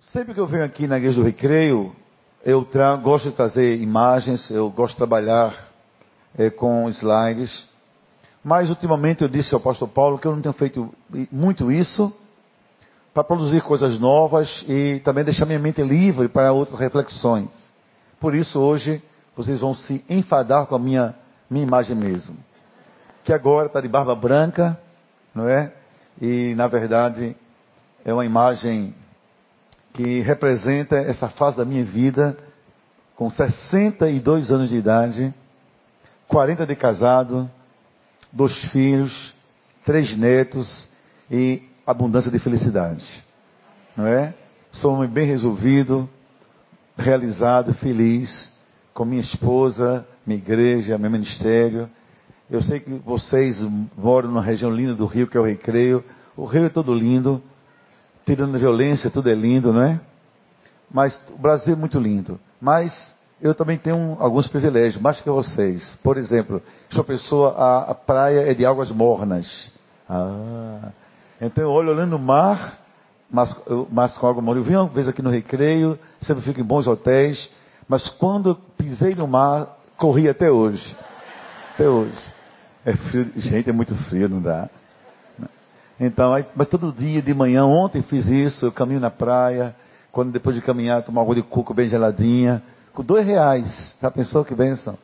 Sempre que eu venho aqui na igreja do Recreio, eu gosto de trazer imagens, eu gosto de trabalhar é, com slides. Mas ultimamente eu disse ao apóstolo Paulo que eu não tenho feito muito isso para produzir coisas novas e também deixar minha mente livre para outras reflexões. Por isso hoje vocês vão se enfadar com a minha, minha imagem mesmo. Que agora está de barba branca, não é? E na verdade é uma imagem que representa essa fase da minha vida, com 62 anos de idade, 40 de casado, dois filhos, três netos e abundância de felicidade. Não é? Sou um homem bem resolvido, realizado, feliz, com minha esposa, minha igreja, meu ministério. Eu sei que vocês moram numa região linda do Rio, que é o Recreio. O Rio é todo lindo, tirando violência, tudo é lindo, não é? Mas o Brasil é muito lindo. Mas eu também tenho alguns privilégios, mais que vocês. Por exemplo, sua pessoa, a, a praia é de águas mornas. Ah, então eu olho olhando o mar, mas, mas com água morna. Eu vim uma vez aqui no Recreio, sempre fico em bons hotéis, mas quando pisei no mar, corri até hoje. Até hoje. É frio, gente, é muito frio, não dá. Então, aí, mas todo dia de manhã, ontem fiz isso, eu caminho na praia, quando depois de caminhar, tomo água de coco bem geladinha, com dois reais. Já pensou que benção?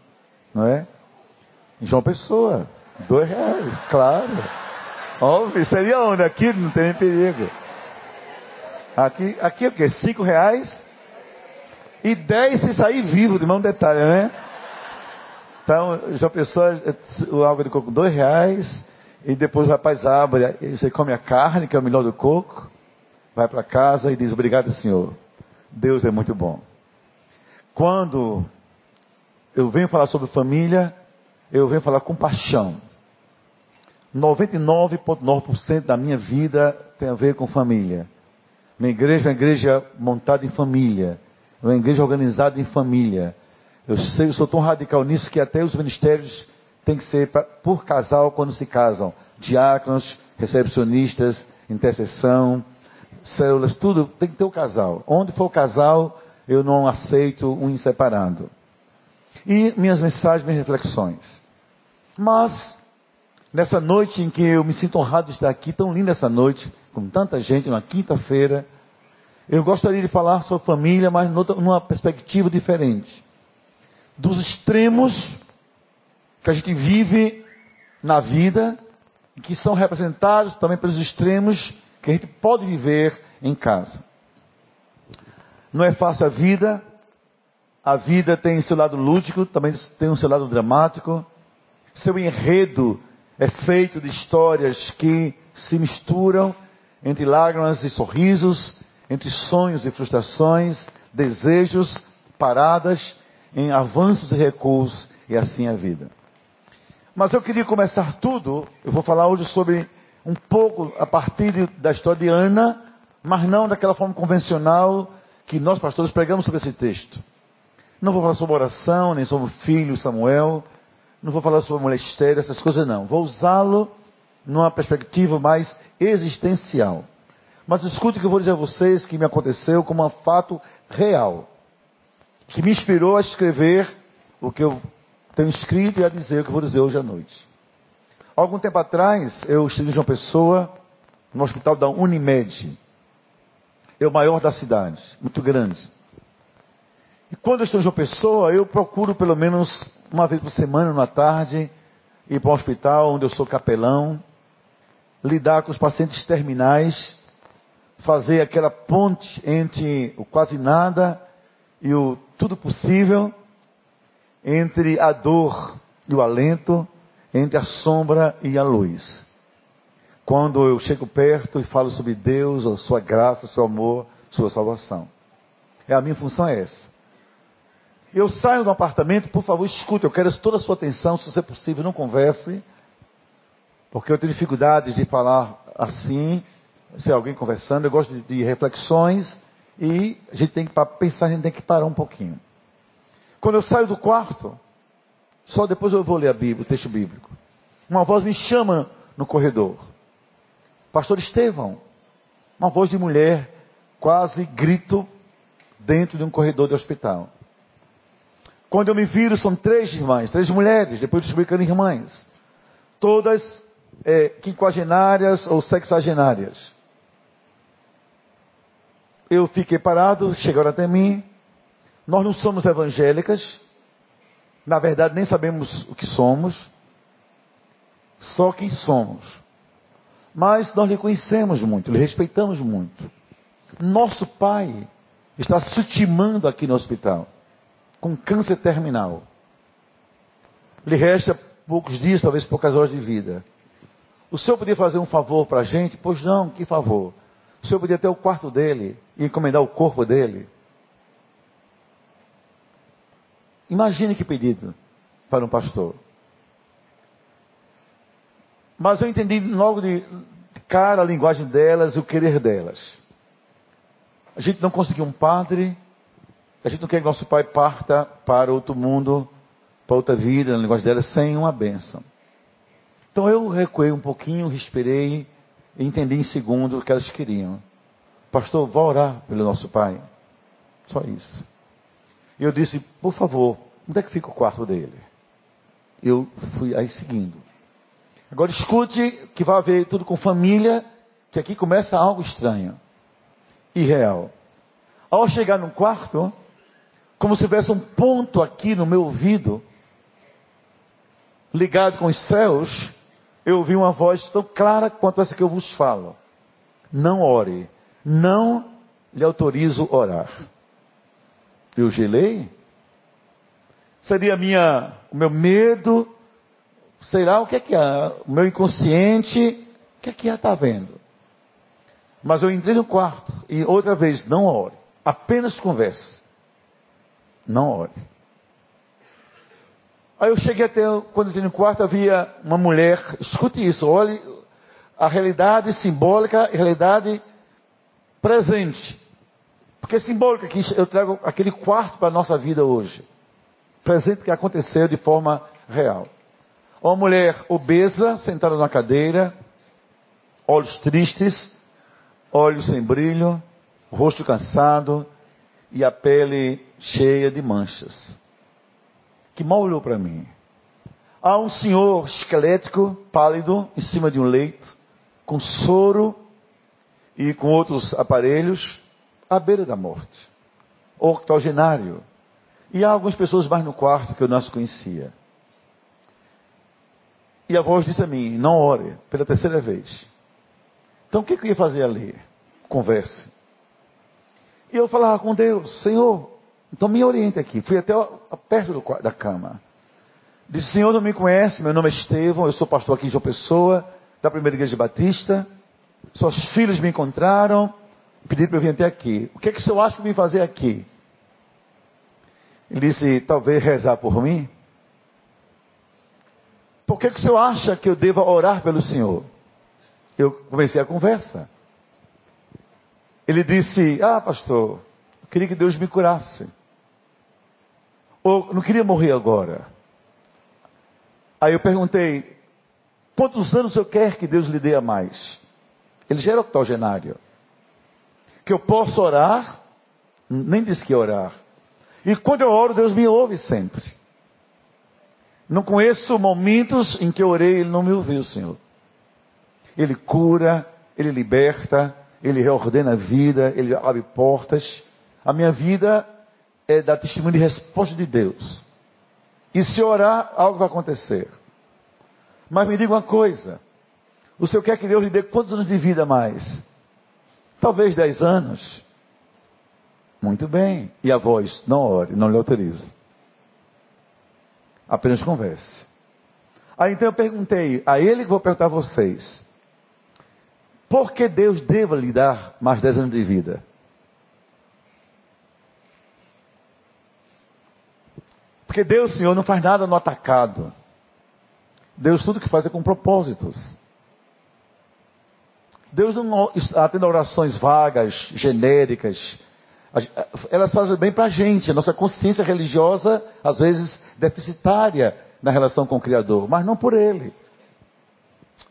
Não é? João Pessoa, dois reais, claro. Óbvio, seria onde? Aqui não tem nem perigo. Aqui, aqui é o quê? Cinco reais? E dez se sair vivo, de mão detalhe, né? Então, João Pessoa, o água de coco, dois reais. E depois o rapaz abre, você come a carne, que é o melhor do coco, vai para casa e diz: Obrigado, Senhor. Deus é muito bom. Quando eu venho falar sobre família, eu venho falar com paixão. 99,9% da minha vida tem a ver com família. Minha igreja é uma igreja montada em família. É uma igreja organizada em família. Eu sei, eu sou tão radical nisso que até os ministérios tem que ser pra, por casal quando se casam. Diáconos, recepcionistas, intercessão, células, tudo tem que ter o casal. Onde for o casal, eu não aceito um inseparado. E minhas mensagens, minhas reflexões. Mas, nessa noite em que eu me sinto honrado de estar aqui, tão linda essa noite, com tanta gente, numa quinta-feira, eu gostaria de falar sobre família, mas numa perspectiva diferente. Dos extremos que a gente vive na vida, que são representados também pelos extremos que a gente pode viver em casa. Não é fácil a vida, a vida tem seu lado lúdico, também tem o seu lado dramático. Seu enredo é feito de histórias que se misturam entre lágrimas e sorrisos, entre sonhos e frustrações, desejos, paradas, em avanços e recuos, e assim a vida. Mas eu queria começar tudo, eu vou falar hoje sobre um pouco a partir de, da história de Ana, mas não daquela forma convencional que nós pastores pregamos sobre esse texto. Não vou falar sobre oração, nem sobre o filho Samuel, não vou falar sobre mulher estéreo, essas coisas não. Vou usá-lo numa perspectiva mais existencial. Mas escute o que eu vou dizer a vocês que me aconteceu como um fato real, que me inspirou a escrever o que eu tenho escrito e a dizer o que vou dizer hoje à noite. Algum tempo atrás, eu estive em João Pessoa, no hospital da Unimed. É o maior da cidade, muito grande. E quando eu estou em João Pessoa, eu procuro pelo menos uma vez por semana, na tarde, ir para um hospital onde eu sou capelão, lidar com os pacientes terminais, fazer aquela ponte entre o quase nada e o tudo possível entre a dor e o alento, entre a sombra e a luz. Quando eu chego perto e falo sobre Deus, a sua graça, seu amor, sua salvação. É a minha função é essa. Eu saio do apartamento, por favor, escute, eu quero toda a sua atenção, se é possível, não converse, porque eu tenho dificuldades de falar assim, se alguém conversando, eu gosto de, de reflexões e a gente tem que, pensar, a gente tem que parar um pouquinho. Quando eu saio do quarto, só depois eu vou ler a Bíblia, o texto bíblico. Uma voz me chama no corredor. Pastor Estevão, uma voz de mulher quase grito dentro de um corredor de hospital. Quando eu me viro, são três irmãs, três mulheres, depois descobri que eram irmãs. Todas é, quinquagenárias ou sexagenárias. Eu fiquei parado, chegaram até mim. Nós não somos evangélicas. Na verdade, nem sabemos o que somos. Só quem somos. Mas nós lhe conhecemos muito, lhe respeitamos muito. Nosso pai está se ultimando aqui no hospital, com câncer terminal. Lhe resta poucos dias, talvez poucas horas de vida. O senhor podia fazer um favor para a gente? Pois não, que favor? O senhor podia ter o quarto dele e encomendar o corpo dele? Imagine que pedido para um pastor. Mas eu entendi logo de cara a linguagem delas e o querer delas. A gente não conseguiu um padre, a gente não quer que nosso pai parta para outro mundo, para outra vida, na linguagem delas, sem uma bênção. Então eu recuei um pouquinho, respirei e entendi em segundo o que elas queriam. Pastor, vá orar pelo nosso pai. Só isso. E eu disse, por favor, onde é que fica o quarto dele? Eu fui aí seguindo. Agora escute que vai haver tudo com família, que aqui começa algo estranho, irreal. Ao chegar no quarto, como se tivesse um ponto aqui no meu ouvido, ligado com os céus, eu ouvi uma voz tão clara quanto essa que eu vos falo. Não ore, não lhe autorizo orar. Eu gelei. Seria minha, o meu medo, sei lá o que é que é, o meu inconsciente, o que é que está vendo. Mas eu entrei no quarto e outra vez, não ore, apenas converse. Não ore. Aí eu cheguei até, quando entrei no quarto, havia uma mulher, escute isso, olhe a realidade simbólica a realidade presente. Porque é simbólica que eu trago aquele quarto para a nossa vida hoje. Presente que aconteceu de forma real. Uma mulher obesa, sentada na cadeira, olhos tristes, olhos sem brilho, rosto cansado e a pele cheia de manchas. Que mal olhou para mim. Há um senhor esquelético, pálido, em cima de um leito, com soro e com outros aparelhos, à beira da morte. Octogenário. E há algumas pessoas mais no quarto que eu não as conhecia. E a voz disse a mim: Não ore, pela terceira vez. Então o que, que eu ia fazer ali? Converse. E eu falava com Deus: Senhor, então me oriente aqui. Fui até perto do, da cama. Disse: Senhor, não me conhece, meu nome é Estevão, eu sou pastor aqui em João Pessoa, da primeira igreja batista. Suas filhas me encontraram, pediram para eu vir até aqui. O que, é que o senhor acha que eu vim fazer aqui? Ele disse: Talvez rezar por mim. Por que, que o senhor acha que eu devo orar pelo senhor? Eu comecei a conversa. Ele disse: Ah, pastor, eu queria que Deus me curasse. Ou não queria morrer agora. Aí eu perguntei: Quantos anos eu quero que Deus lhe dê a mais? Ele já era octogenário. Que eu posso orar? Nem disse que ia orar. E quando eu oro, Deus me ouve sempre. Não conheço momentos em que eu orei e ele não me ouviu, Senhor. Ele cura, ele liberta, ele reordena a vida, ele abre portas. A minha vida é dar testemunho de resposta de Deus. E se orar, algo vai acontecer. Mas me diga uma coisa: o Senhor quer que Deus lhe dê quantos anos de vida mais? Talvez dez anos. Muito bem. E a voz, não ore, não lhe autoriza. Apenas converse. Aí então eu perguntei, a ele que vou perguntar a vocês. Por que Deus deva lhe dar mais 10 anos de vida? Porque Deus, Senhor, não faz nada no atacado. Deus tudo que faz é com propósitos. Deus não atende orações vagas, genéricas, elas fazem bem para a gente. A nossa consciência religiosa, às vezes, deficitária na relação com o Criador, mas não por Ele.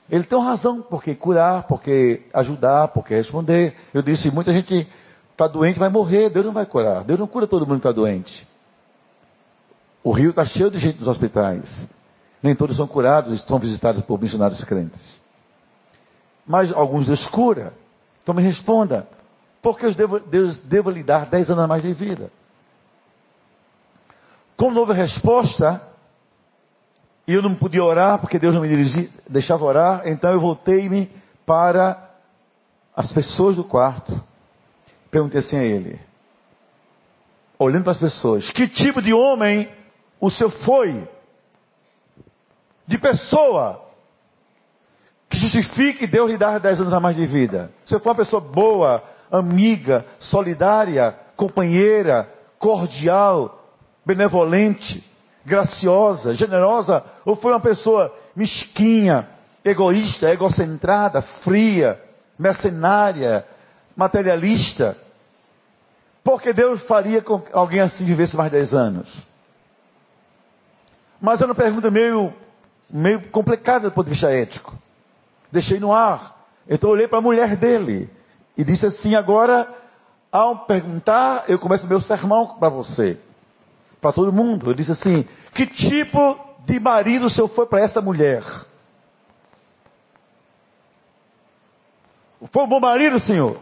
Ele tem razão porque curar, porque ajudar, porque responder. Eu disse, muita gente está doente vai morrer, Deus não vai curar. Deus não cura todo mundo que está doente. O rio está cheio de gente nos hospitais. Nem todos são curados e são visitados por missionários crentes. Mas alguns Deus cura. Então me responda: por que Deus, Deus devo lhe dar 10 anos a mais de vida? Como houve resposta, e eu não podia orar porque Deus não me dirigia, deixava orar, então eu voltei-me para as pessoas do quarto. Perguntei assim a ele, olhando para as pessoas: que tipo de homem o senhor foi? De pessoa que justifique Deus lhe dar 10 anos a mais de vida. Se eu for uma pessoa boa, amiga, solidária, companheira, cordial, benevolente, graciosa, generosa, ou foi uma pessoa mesquinha, egoísta, egocentrada, fria, mercenária, materialista? Porque Deus faria com que alguém assim vivesse mais 10 anos? Mas é uma pergunta meio, meio complicada do ponto de vista ético. Deixei no ar. Então eu olhei para a mulher dele e disse assim: agora, ao perguntar, eu começo meu sermão para você, para todo mundo. Eu disse assim: que tipo de marido o senhor foi para essa mulher? Foi um bom marido, senhor?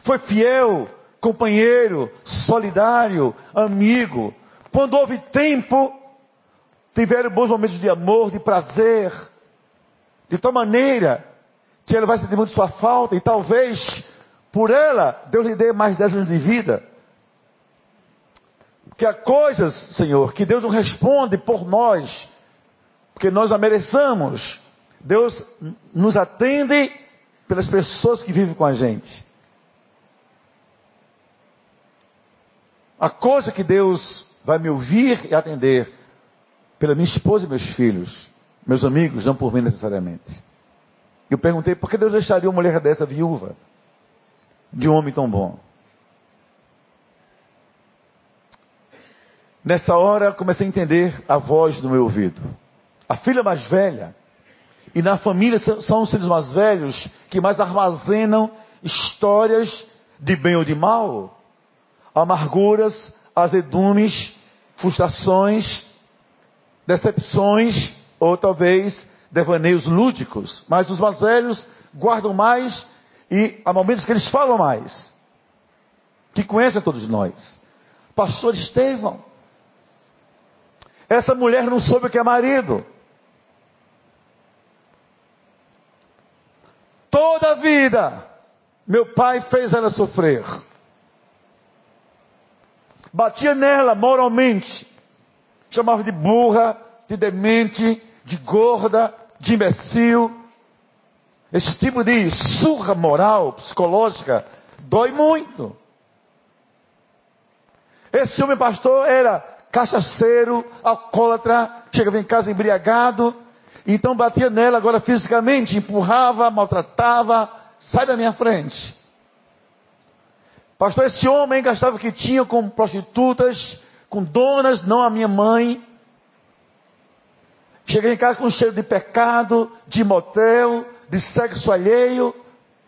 Foi fiel, companheiro, solidário, amigo. Quando houve tempo, tiveram bons momentos de amor, de prazer, de tal maneira que ela vai sentir muito sua falta e talvez por ela Deus lhe dê mais 10 anos de vida. Porque há coisas, Senhor, que Deus não responde por nós, porque nós a mereçamos. Deus nos atende pelas pessoas que vivem com a gente. A coisa que Deus vai me ouvir e atender pela minha esposa e meus filhos, meus amigos, não por mim necessariamente. Eu perguntei por que Deus deixaria uma mulher dessa viúva de um homem tão bom. Nessa hora comecei a entender a voz do meu ouvido. A filha mais velha e na família são os filhos mais velhos que mais armazenam histórias de bem ou de mal, amarguras, azedumes, frustrações, decepções ou talvez devaneios lúdicos. Mas os mais velhos guardam mais e há momentos que eles falam mais, que conhecem todos nós. Pastor Estevão, essa mulher não soube o que é marido. Toda a vida, meu pai fez ela sofrer. Batia nela moralmente. Chamava de burra, de demente, de gorda, de imbecil. Esse tipo de surra moral, psicológica, dói muito. Esse homem pastor era cachaceiro, alcoólatra, chegava em casa embriagado, então batia nela agora fisicamente, empurrava, maltratava, sai da minha frente. Pastor, esse homem gastava que tinha com prostitutas, com donas, não a minha mãe. Cheguei em casa com cheiro de pecado, de motel, de sexo alheio,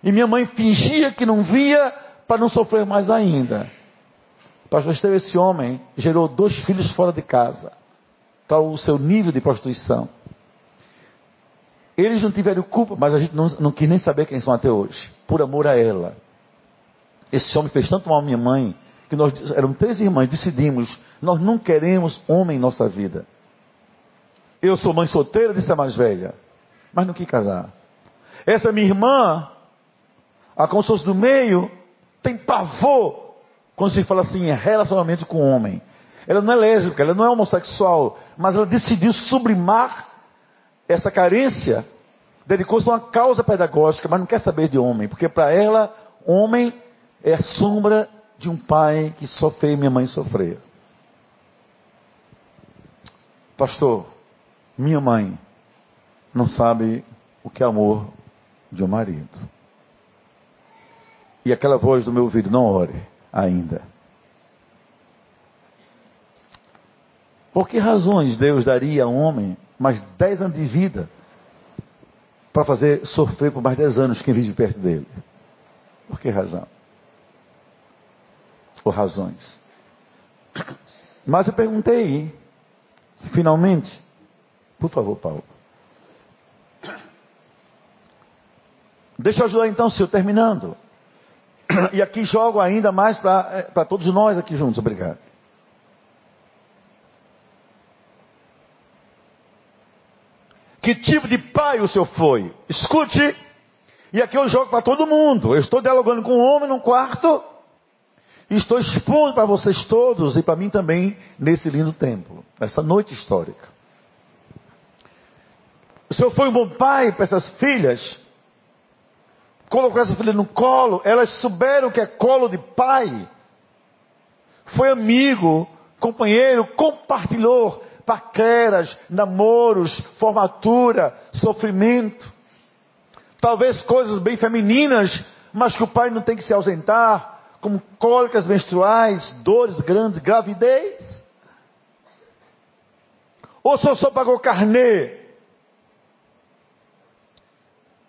e minha mãe fingia que não via para não sofrer mais ainda. Pastor Esteve, esse homem gerou dois filhos fora de casa. Tal o seu nível de prostituição. Eles não tiveram culpa, mas a gente não, não quis nem saber quem são até hoje, por amor a ela. Esse homem fez tanto mal à minha mãe, que nós éramos três irmãs, decidimos, nós não queremos homem em nossa vida. Eu sou mãe solteira, disse a mais velha, mas não quis casar. Essa minha irmã, a consciência do meio, tem pavor quando se fala assim, relacionamento com homem. Ela não é lésbica, ela não é homossexual, mas ela decidiu sublimar essa carência, dedicou-se a uma causa pedagógica, mas não quer saber de homem, porque para ela, homem é a sombra de um pai que só fez minha mãe sofrer. Pastor, minha mãe não sabe o que é amor de um marido. E aquela voz do meu ouvido, não ore ainda. Por que razões Deus daria a um homem mais 10 anos de vida para fazer sofrer por mais 10 anos quem vive perto dele. Por que razão? ou razões. Mas eu perguntei, finalmente, por favor, Paulo. Deixa eu ajudar então, senhor, terminando. E aqui jogo ainda mais para eh, todos nós aqui juntos, obrigado. Que tipo de pai o senhor foi? Escute, e aqui eu jogo para todo mundo. Eu estou dialogando com um homem num quarto, e estou expondo para vocês todos e para mim também nesse lindo templo, nessa noite histórica. O senhor foi um bom pai para essas filhas? colocou essa filha no colo, elas souberam que é colo de pai. Foi amigo, companheiro, compartilhou paqueras, namoros, formatura, sofrimento. Talvez coisas bem femininas, mas que o pai não tem que se ausentar, como cólicas menstruais, dores grandes, gravidez. Ou só só pagou carnê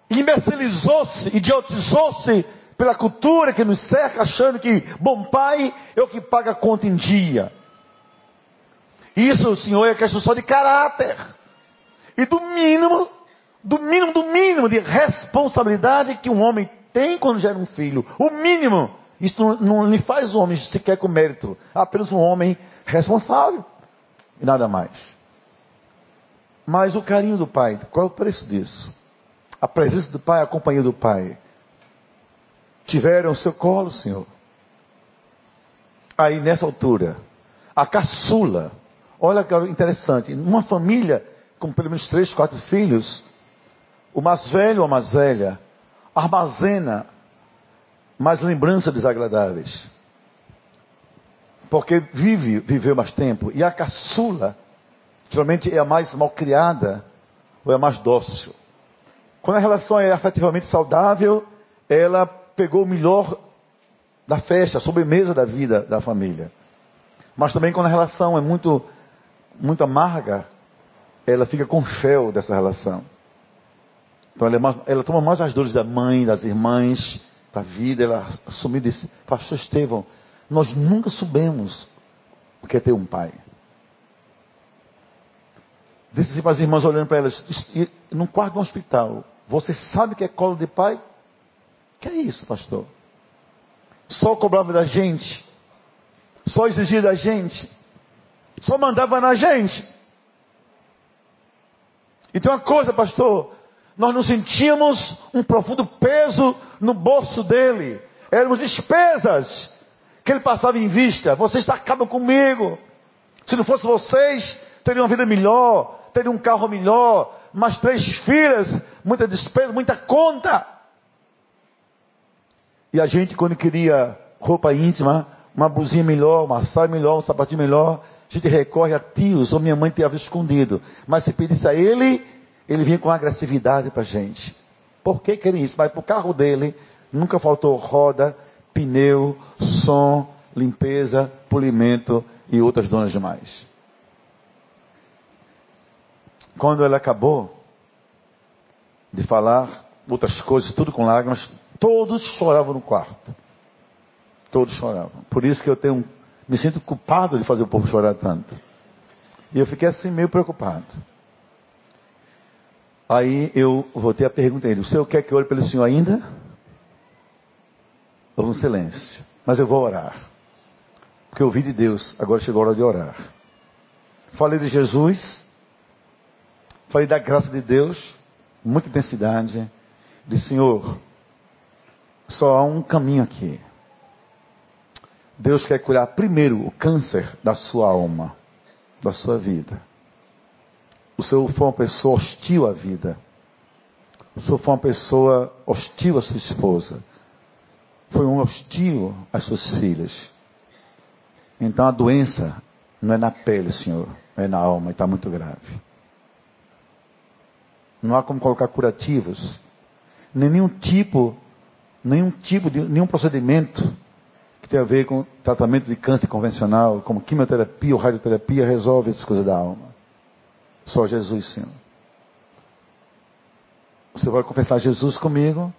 imbecilizou-se, idiotizou-se pela cultura que nos cerca, achando que bom pai é o que paga a conta em dia. Isso, Senhor, é questão só de caráter. E do mínimo, do mínimo, do mínimo de responsabilidade que um homem tem quando gera um filho. O mínimo. Isso não, não lhe faz homem sequer com mérito. Apenas um homem responsável. E nada mais. Mas o carinho do pai, qual é o preço disso? A presença do Pai, a companhia do Pai, tiveram o seu colo, Senhor. Aí nessa altura, a caçula, olha que interessante, numa família com pelo menos três, quatro filhos, o mais velho ou a mais velha armazena mais lembranças desagradáveis. Porque vive, viveu mais tempo. E a caçula, geralmente é a mais mal criada ou é a mais dócil. Quando a relação é afetivamente saudável, ela pegou o melhor da festa, a sobremesa da vida da família. Mas também quando a relação é muito, muito amarga, ela fica com fel dessa relação. Então ela, é mais, ela, toma mais as dores da mãe, das irmãs, da vida. Ela assumiu disse, pastor Estevão, nós nunca soubemos o que é ter um pai. Disse assim para as irmãs olhando para elas, num quarto de hospital, você sabe que é colo de pai? Que é isso, pastor? Só cobrava da gente, só exigia da gente, só mandava na gente. E tem uma coisa, pastor, nós não sentíamos um profundo peso no bolso dele, éramos despesas que ele passava em vista. Vocês acabam comigo. Se não fosse vocês, teriam uma vida melhor, teriam um carro melhor, mais três filhas, muita despesa, muita conta. E a gente, quando queria roupa íntima, uma blusinha melhor, uma saia melhor, um sapatinho melhor, a gente recorre a tios, ou minha mãe tinha escondido. Mas se pedisse a ele, ele vinha com agressividade para a gente. Por que querem isso? Mas para o carro dele, nunca faltou roda, pneu, som, limpeza, polimento e outras donas demais. Quando ela acabou de falar outras coisas, tudo com lágrimas, todos choravam no quarto. Todos choravam. Por isso que eu tenho, me sinto culpado de fazer o povo chorar tanto. E eu fiquei assim meio preocupado. Aí eu voltei a perguntar a ele: O senhor quer que eu ore pelo senhor ainda? Houve um silêncio. Mas eu vou orar. Porque eu ouvi de Deus, agora chegou a hora de orar. Falei de Jesus, Falei da graça de Deus, muita intensidade. Disse, Senhor, só há um caminho aqui. Deus quer curar primeiro o câncer da sua alma, da sua vida. O Senhor foi uma pessoa hostil à vida. O Senhor foi uma pessoa hostil à sua esposa. Foi um hostil às suas filhas. Então a doença não é na pele, Senhor, é na alma e está muito grave. Não há como colocar curativos. Nenhum tipo, nenhum tipo de, nenhum procedimento que tenha a ver com tratamento de câncer convencional, como quimioterapia ou radioterapia, resolve essas coisas da alma. Só Jesus, Senhor. Você vai confessar Jesus comigo.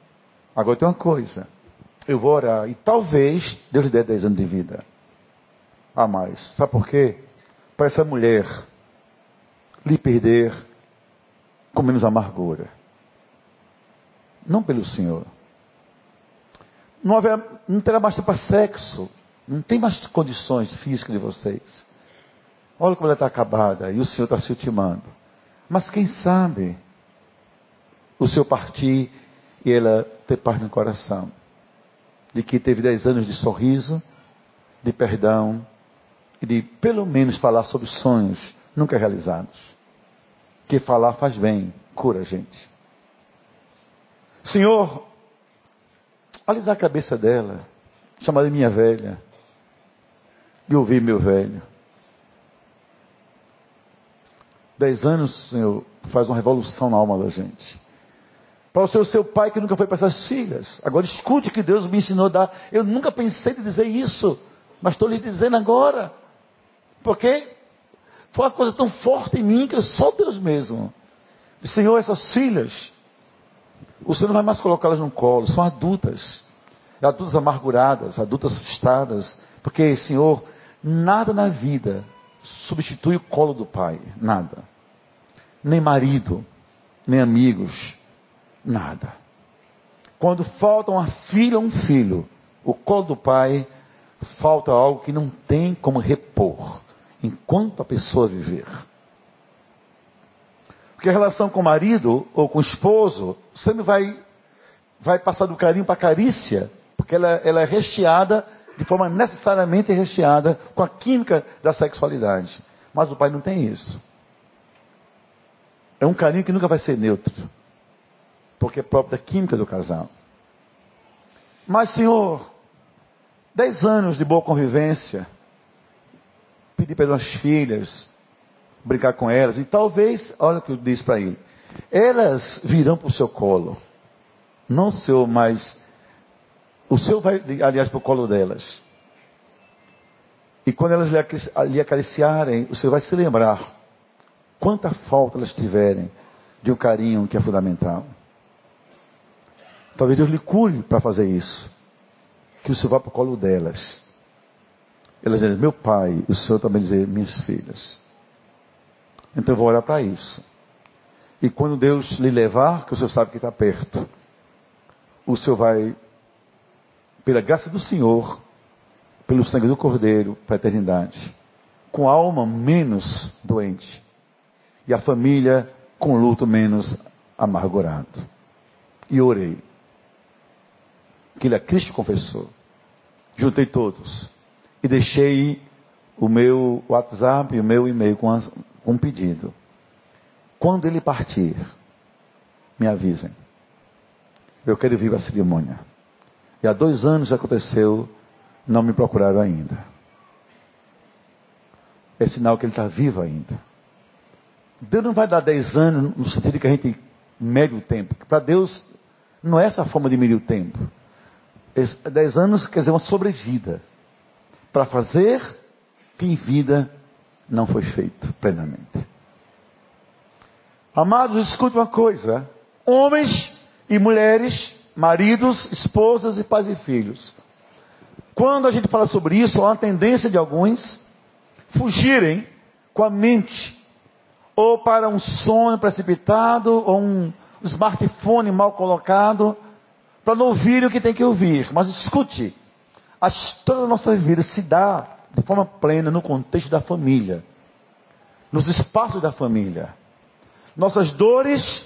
Agora tem uma coisa. Eu vou orar e talvez Deus lhe dê 10 anos de vida a mais. Sabe por quê? Para essa mulher lhe perder com menos amargura. Não pelo Senhor. Não, haverá, não terá mais para sexo. Não tem mais condições físicas de vocês. Olha como ela está acabada e o Senhor está se ultimando. Mas quem sabe o seu partir e ela ter paz no coração. De que teve dez anos de sorriso, de perdão e de pelo menos falar sobre sonhos nunca realizados. Que falar faz bem, cura a gente. Senhor, alisar a cabeça dela, chamar de minha velha, e ouvir meu velho. Dez anos, Senhor, faz uma revolução na alma da gente. Para o seu, seu pai que nunca foi para essas filhas. Agora escute que Deus me ensinou a dar. Eu nunca pensei em dizer isso, mas estou lhe dizendo agora. Porque foi uma coisa tão forte em mim que só Deus mesmo. Senhor, essas filhas, o Senhor não vai mais colocá-las no colo, são adultas. Adultas amarguradas, adultas assustadas. Porque, Senhor, nada na vida substitui o colo do pai. Nada. Nem marido, nem amigos, nada. Quando falta uma filha ou um filho, o colo do pai, falta algo que não tem como repor enquanto a pessoa viver. Porque a relação com o marido ou com o esposo sempre vai, vai passar do carinho para a carícia, porque ela, ela é recheada, de forma necessariamente recheada, com a química da sexualidade. Mas o pai não tem isso. É um carinho que nunca vai ser neutro porque é próprio da química do casal. Mas, Senhor, dez anos de boa convivência, pedir pelas filhas, brincar com elas, e talvez, olha o que eu disse para ele, elas virão para o seu colo, não o seu, mas o seu vai, aliás, para o colo delas. E quando elas lhe acariciarem, o Senhor vai se lembrar quanta falta elas tiverem de um carinho que é fundamental. Talvez Deus lhe cure para fazer isso. Que o Senhor vá para o colo delas. Elas dizem, meu pai, o Senhor também dizer, minhas filhas. Então eu vou orar para isso. E quando Deus lhe levar, que o Senhor sabe que está perto, o Senhor vai, pela graça do Senhor, pelo sangue do Cordeiro, para a eternidade. Com a alma menos doente. E a família com luto menos amargurado. E orei que ele a Cristo confessou. Juntei todos e deixei o meu WhatsApp e o meu e-mail com, com um pedido. Quando ele partir, me avisem. Eu quero vir a cerimônia. E há dois anos aconteceu, não me procuraram ainda. É sinal que ele está vivo ainda. Deus não vai dar dez anos no sentido que a gente mede o tempo. Para Deus, não é essa forma de medir o tempo. Dez anos quer dizer uma sobrevida. Para fazer que em vida não foi feito plenamente. Amados, escute uma coisa. Homens e mulheres, maridos, esposas e pais e filhos. Quando a gente fala sobre isso, há uma tendência de alguns fugirem com a mente ou para um sonho precipitado ou um smartphone mal colocado para não ouvir o que tem que ouvir. Mas escute, a história da nossa vida se dá de forma plena no contexto da família, nos espaços da família. Nossas dores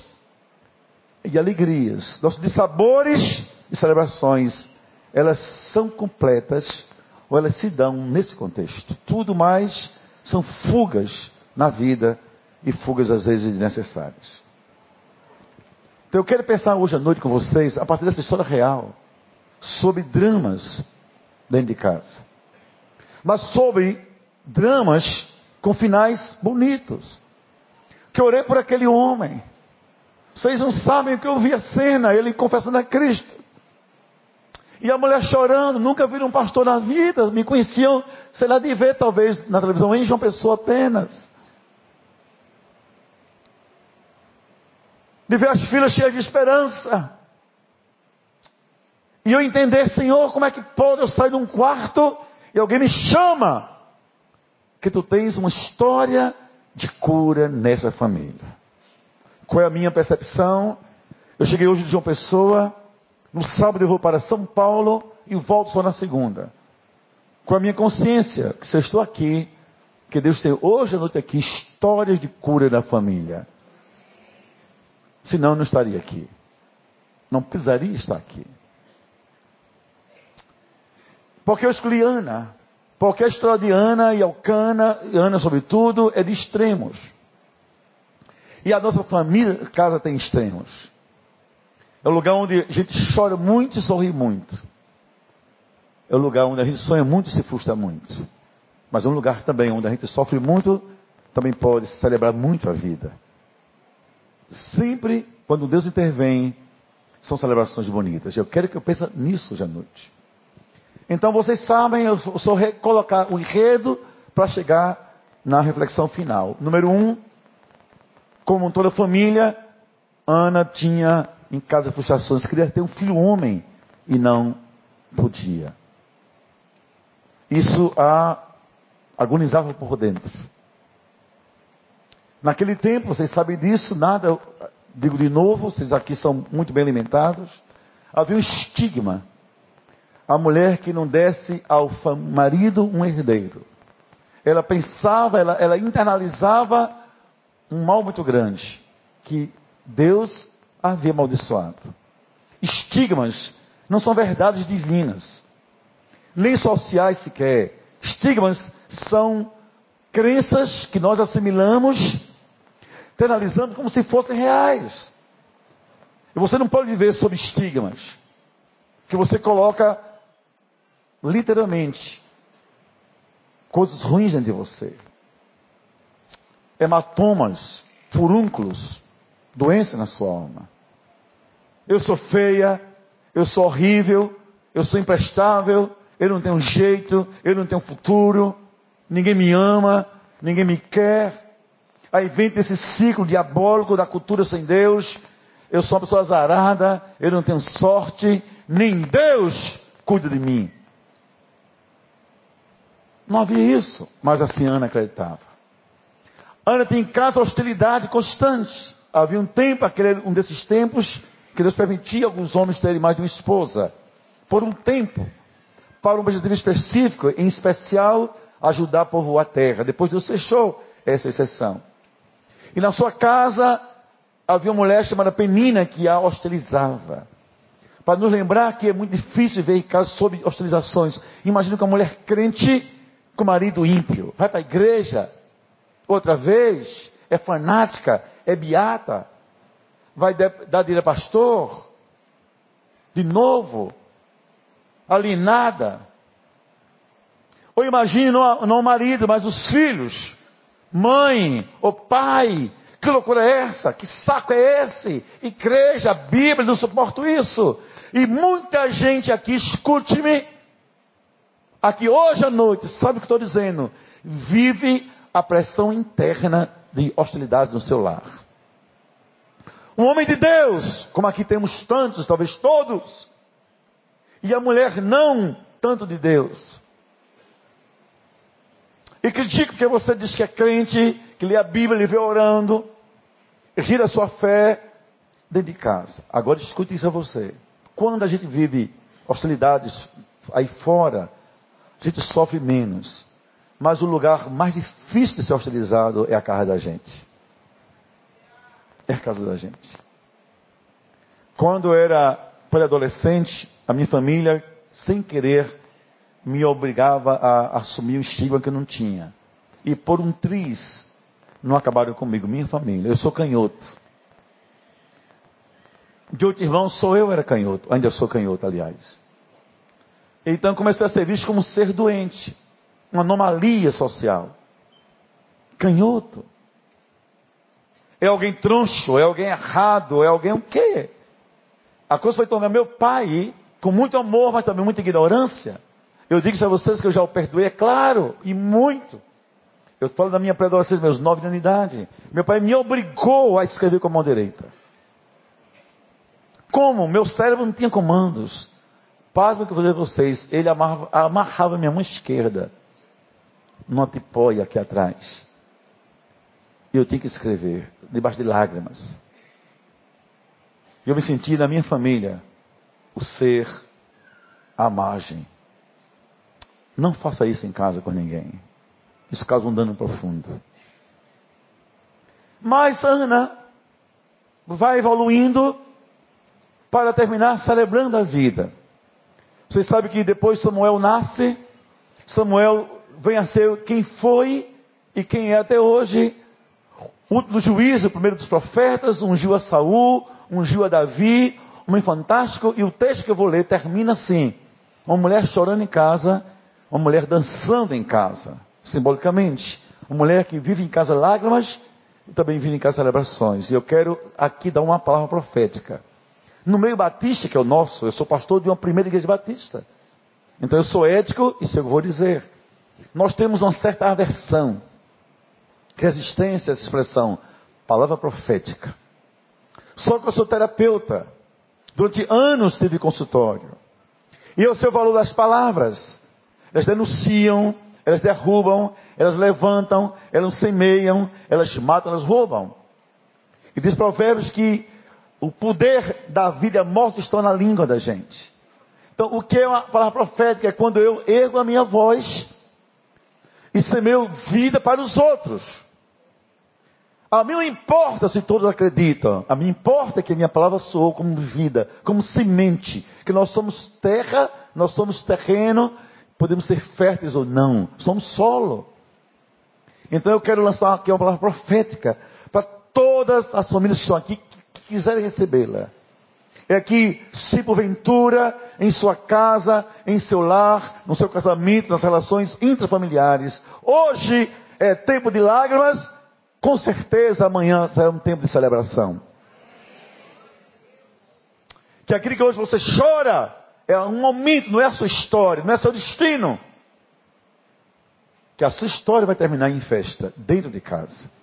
e alegrias, nossos dissabores e celebrações, elas são completas ou elas se dão nesse contexto. Tudo mais são fugas na vida e fugas às vezes desnecessárias. Então eu quero pensar hoje à noite com vocês, a partir dessa história real, sobre dramas dentro de casa. Mas sobre dramas com finais bonitos. Que orei por aquele homem. Vocês não sabem o que eu vi a cena, ele confessando a Cristo. E a mulher chorando, nunca viram um pastor na vida, me conheciam, sei lá, de ver talvez na televisão em João Pessoa apenas. de ver as filhas cheias de esperança. E eu entender, Senhor, como é que pode eu sair de um quarto e alguém me chama? Que tu tens uma história de cura nessa família. Qual é a minha percepção? Eu cheguei hoje de uma pessoa, no sábado eu vou para São Paulo e volto só na segunda. Com a minha consciência, que se eu estou aqui, que Deus tem hoje à noite aqui histórias de cura da família. Senão eu não estaria aqui. Não precisaria estar aqui. Porque eu escolhi Ana. Porque a história de Ana e Alcana, e Ana sobretudo, é de extremos. E a nossa família, casa tem extremos. É o lugar onde a gente chora muito e sorri muito. É o lugar onde a gente sonha muito e se frustra muito. Mas é um lugar também onde a gente sofre muito, também pode celebrar muito a vida. Sempre, quando Deus intervém, são celebrações bonitas. Eu quero que eu pense nisso hoje à noite. Então vocês sabem, eu só recolocar o enredo para chegar na reflexão final. Número um, como toda família, Ana tinha em casa frustrações, queria ter um filho homem e não podia. Isso a agonizava por dentro. Naquele tempo, vocês sabem disso, nada, digo de novo, vocês aqui são muito bem alimentados. Havia um estigma. A mulher que não desse ao marido um herdeiro. Ela pensava, ela, ela internalizava um mal muito grande, que Deus havia amaldiçoado. Estigmas não são verdades divinas, nem sociais sequer. Estigmas são crenças que nós assimilamos, internalizando como se fossem reais. E você não pode viver sob estigmas, que você coloca literalmente coisas ruins dentro de você hematomas, furúnculos, doença na sua alma. Eu sou feia, eu sou horrível, eu sou imprestável, eu não tenho jeito, eu não tenho futuro, ninguém me ama, ninguém me quer. Aí vem esse ciclo diabólico da cultura sem Deus. Eu sou uma pessoa azarada, eu não tenho sorte, nem Deus cuida de mim. Não havia isso, mas assim Ana acreditava. Ana tem em casa hostilidade constante. Havia um tempo, aquele, um desses tempos, que Deus permitia alguns homens terem mais de uma esposa. Por um tempo. Para um objetivo específico, em especial, ajudar a povoar a terra. Depois Deus fechou essa exceção. E na sua casa havia uma mulher chamada Penina que a hostilizava. Para nos lembrar que é muito difícil ver casos sob hostilizações. Imagina que uma mulher crente com marido ímpio. Vai para a igreja, outra vez, é fanática, é beata, vai dar dinheiro a pastor, de novo, alienada. Ou imagine não, o marido, mas os filhos, mãe, o pai, que loucura é essa? Que saco é esse? Igreja, Bíblia, não suporto isso. E muita gente aqui, escute-me, aqui hoje à noite, sabe o que estou dizendo? Vive a pressão interna de hostilidade no seu lar. Um homem de Deus, como aqui temos tantos, talvez todos, e a mulher não tanto de Deus. E critica porque você diz que é crente, que lê a Bíblia, ele vê orando, ri da sua fé dentro de casa. Agora escute isso a você. Quando a gente vive hostilidades aí fora, a gente sofre menos. Mas o lugar mais difícil de ser hostilizado é a casa da gente. É a casa da gente. Quando eu era pré-adolescente, a minha família, sem querer, me obrigava a assumir um estigma que eu não tinha. E por um triz, não acabaram comigo, minha família. Eu sou canhoto. De outro irmão, sou eu era canhoto. Ainda sou canhoto, aliás. Então comecei a ser visto como um ser doente uma anomalia social. Canhoto. É alguém troncho, é alguém errado, é alguém o quê? A coisa foi tornar meu pai, com muito amor, mas também muita ignorância. Eu digo a vocês que eu já o perdoei, é claro, e muito. Eu falo da minha pré-adolescência, meus nove anos de idade. Meu pai me obrigou a escrever com a mão direita. Como? Meu cérebro não tinha comandos. Pasmo que eu vou dizer a vocês, ele amarrava, amarrava minha mão esquerda numa tipóia aqui atrás. E eu tinha que escrever, debaixo de lágrimas. E eu me senti na minha família o ser à margem. Não faça isso em casa com ninguém. Isso causa um dano profundo. Mas Ana vai evoluindo para terminar celebrando a vida. Vocês sabem que depois Samuel nasce, Samuel vem a ser quem foi e quem é até hoje, o juízo, o primeiro dos profetas, ungiu a Saul, ungiu a Davi, homem fantástico, e o texto que eu vou ler termina assim: uma mulher chorando em casa, uma mulher dançando em casa, simbolicamente. Uma mulher que vive em casa lágrimas e também vive em casa celebrações. E eu quero aqui dar uma palavra profética. No meio batista, que é o nosso, eu sou pastor de uma primeira igreja batista. Então eu sou ético, isso eu vou dizer. Nós temos uma certa aversão, resistência essa expressão, palavra profética. Só que eu sou terapeuta. Durante anos tive consultório. E eu sei o valor das palavras. Elas denunciam, elas derrubam, elas levantam, elas semeiam, elas matam, elas roubam. E diz Provérbios que o poder da vida e a morte estão na língua da gente. Então, o que é uma palavra profética? É quando eu ergo a minha voz e semeio vida para os outros. A mim não importa se todos acreditam. A mim importa que a minha palavra soou como vida, como semente. Que nós somos terra, nós somos terreno, podemos ser férteis ou não. Somos solo. Então eu quero lançar aqui uma palavra profética para todas as famílias que estão aqui quiserem recebê-la. É que, se porventura, em sua casa, em seu lar, no seu casamento, nas relações intrafamiliares, hoje é tempo de lágrimas, com certeza amanhã será um tempo de celebração. Que aquilo que hoje você chora é um momento, não é a sua história, não é seu destino. Que a sua história vai terminar em festa, dentro de casa.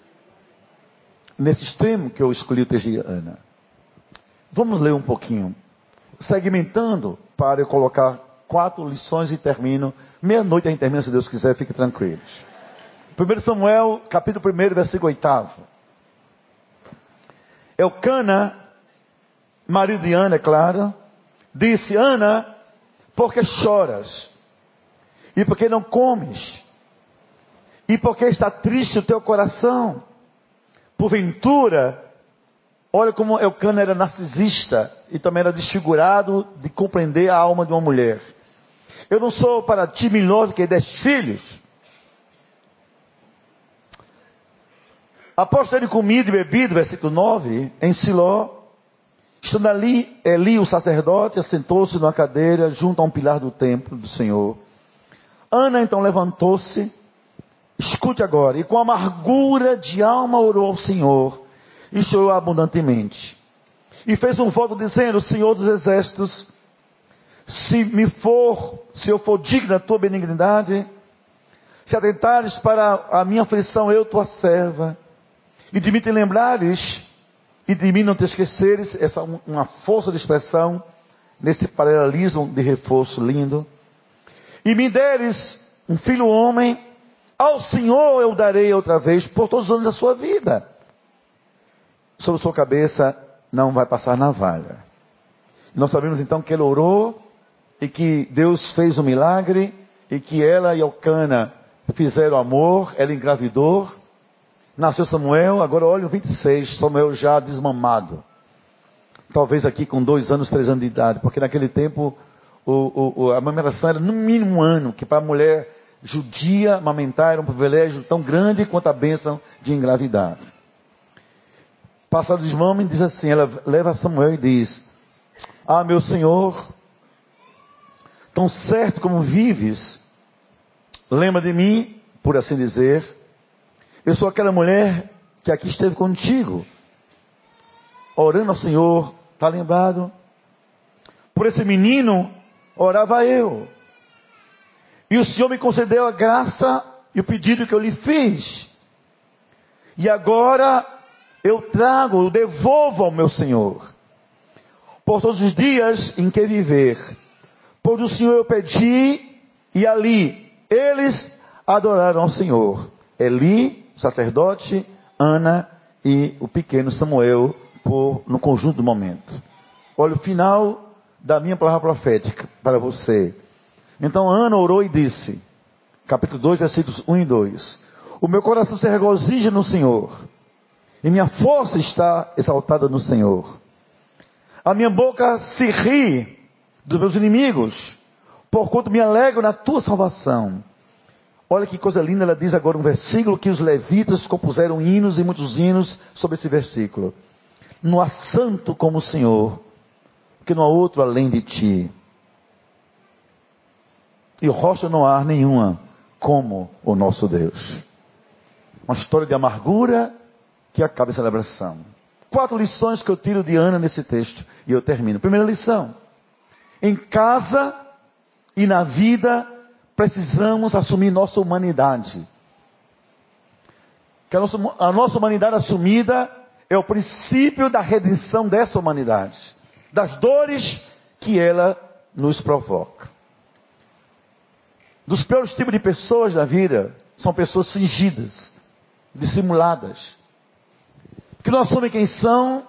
Nesse extremo que eu escolhi o texto de Ana. Vamos ler um pouquinho, segmentando para eu colocar quatro lições e termino. Meia-noite a gente termina, se Deus quiser, fique tranquilos. 1 Samuel, capítulo 1, versículo 8. Elcana, marido de Ana, é claro, disse: Ana, por que choras? E por que não comes? E por que está triste o teu coração? Porventura, Olha como Elcana era narcisista e também era desfigurado de compreender a alma de uma mulher. Eu não sou para ti melhor do que dez filhos. Após terem comido e bebido, versículo 9, em Siló, estando ali, Eli, o sacerdote, assentou-se numa cadeira junto a um pilar do templo do Senhor. Ana então levantou-se, escute agora, e com amargura de alma orou ao Senhor e chorou abundantemente. E fez um voto dizendo: Senhor dos exércitos, se me for, se eu for digno da tua benignidade, se atentares para a minha aflição, eu, tua serva, e de mim te lembrares, e de mim não te esqueceres, essa é uma força de expressão, nesse paralelismo de reforço lindo, e me deres um filho homem, ao Senhor eu darei outra vez por todos os anos da sua vida sobre sua cabeça não vai passar navalha. Nós sabemos então que ele orou e que Deus fez um milagre e que ela e Elcana fizeram amor, ela engravidou, nasceu Samuel, agora olha o 26, Samuel já desmamado. Talvez aqui com dois anos, três anos de idade, porque naquele tempo o, o, a amamentação era no mínimo um ano, que para a mulher judia amamentar era um privilégio tão grande quanto a bênção de engravidar. Passado os momentos, diz assim: ela leva Samuel e diz: Ah, meu senhor, tão certo como vives, lembra de mim, por assim dizer. Eu sou aquela mulher que aqui esteve contigo, orando ao Senhor, está lembrado? Por esse menino, orava eu. E o Senhor me concedeu a graça e o pedido que eu lhe fiz. E agora eu trago, eu devolvo ao meu Senhor. Por todos os dias em que viver, Depois do Senhor eu pedi, e ali eles adoraram ao Senhor. Eli, sacerdote, Ana e o pequeno Samuel, por, no conjunto do momento. Olha o final da minha palavra profética para você. Então Ana orou e disse, capítulo 2, versículos 1 e 2: O meu coração se regozija no Senhor, e minha força está exaltada no Senhor. A minha boca se ri dos meus inimigos, porquanto me alegro na tua salvação. Olha que coisa linda, ela diz agora um versículo que os levitas compuseram hinos e muitos hinos sobre esse versículo. Não há santo como o Senhor, que não há outro além de ti. E rocha não há nenhuma como o nosso Deus. Uma história de amargura que acaba em celebração. Quatro lições que eu tiro de Ana nesse texto e eu termino. Primeira lição: em casa e na vida precisamos assumir nossa humanidade. Que a nossa, a nossa humanidade assumida é o princípio da redenção dessa humanidade, das dores que ela nos provoca. Dos piores tipos de pessoas da vida são pessoas fingidas, dissimuladas, que não assumem quem são,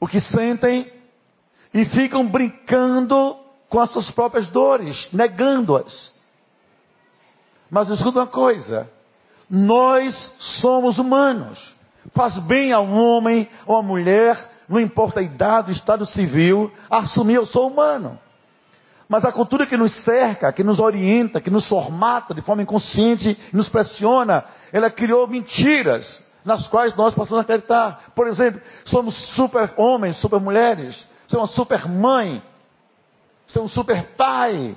o que sentem e ficam brincando com as suas próprias dores, negando-as. Mas escuta uma coisa: nós somos humanos. Faz bem ao homem ou à mulher, não importa a idade, o estado civil, assumir eu sou humano. Mas a cultura que nos cerca, que nos orienta, que nos formata de forma inconsciente, nos pressiona, ela criou mentiras nas quais nós passamos a acreditar. Por exemplo, somos super homens, super mulheres, somos uma super mãe, ser um super pai.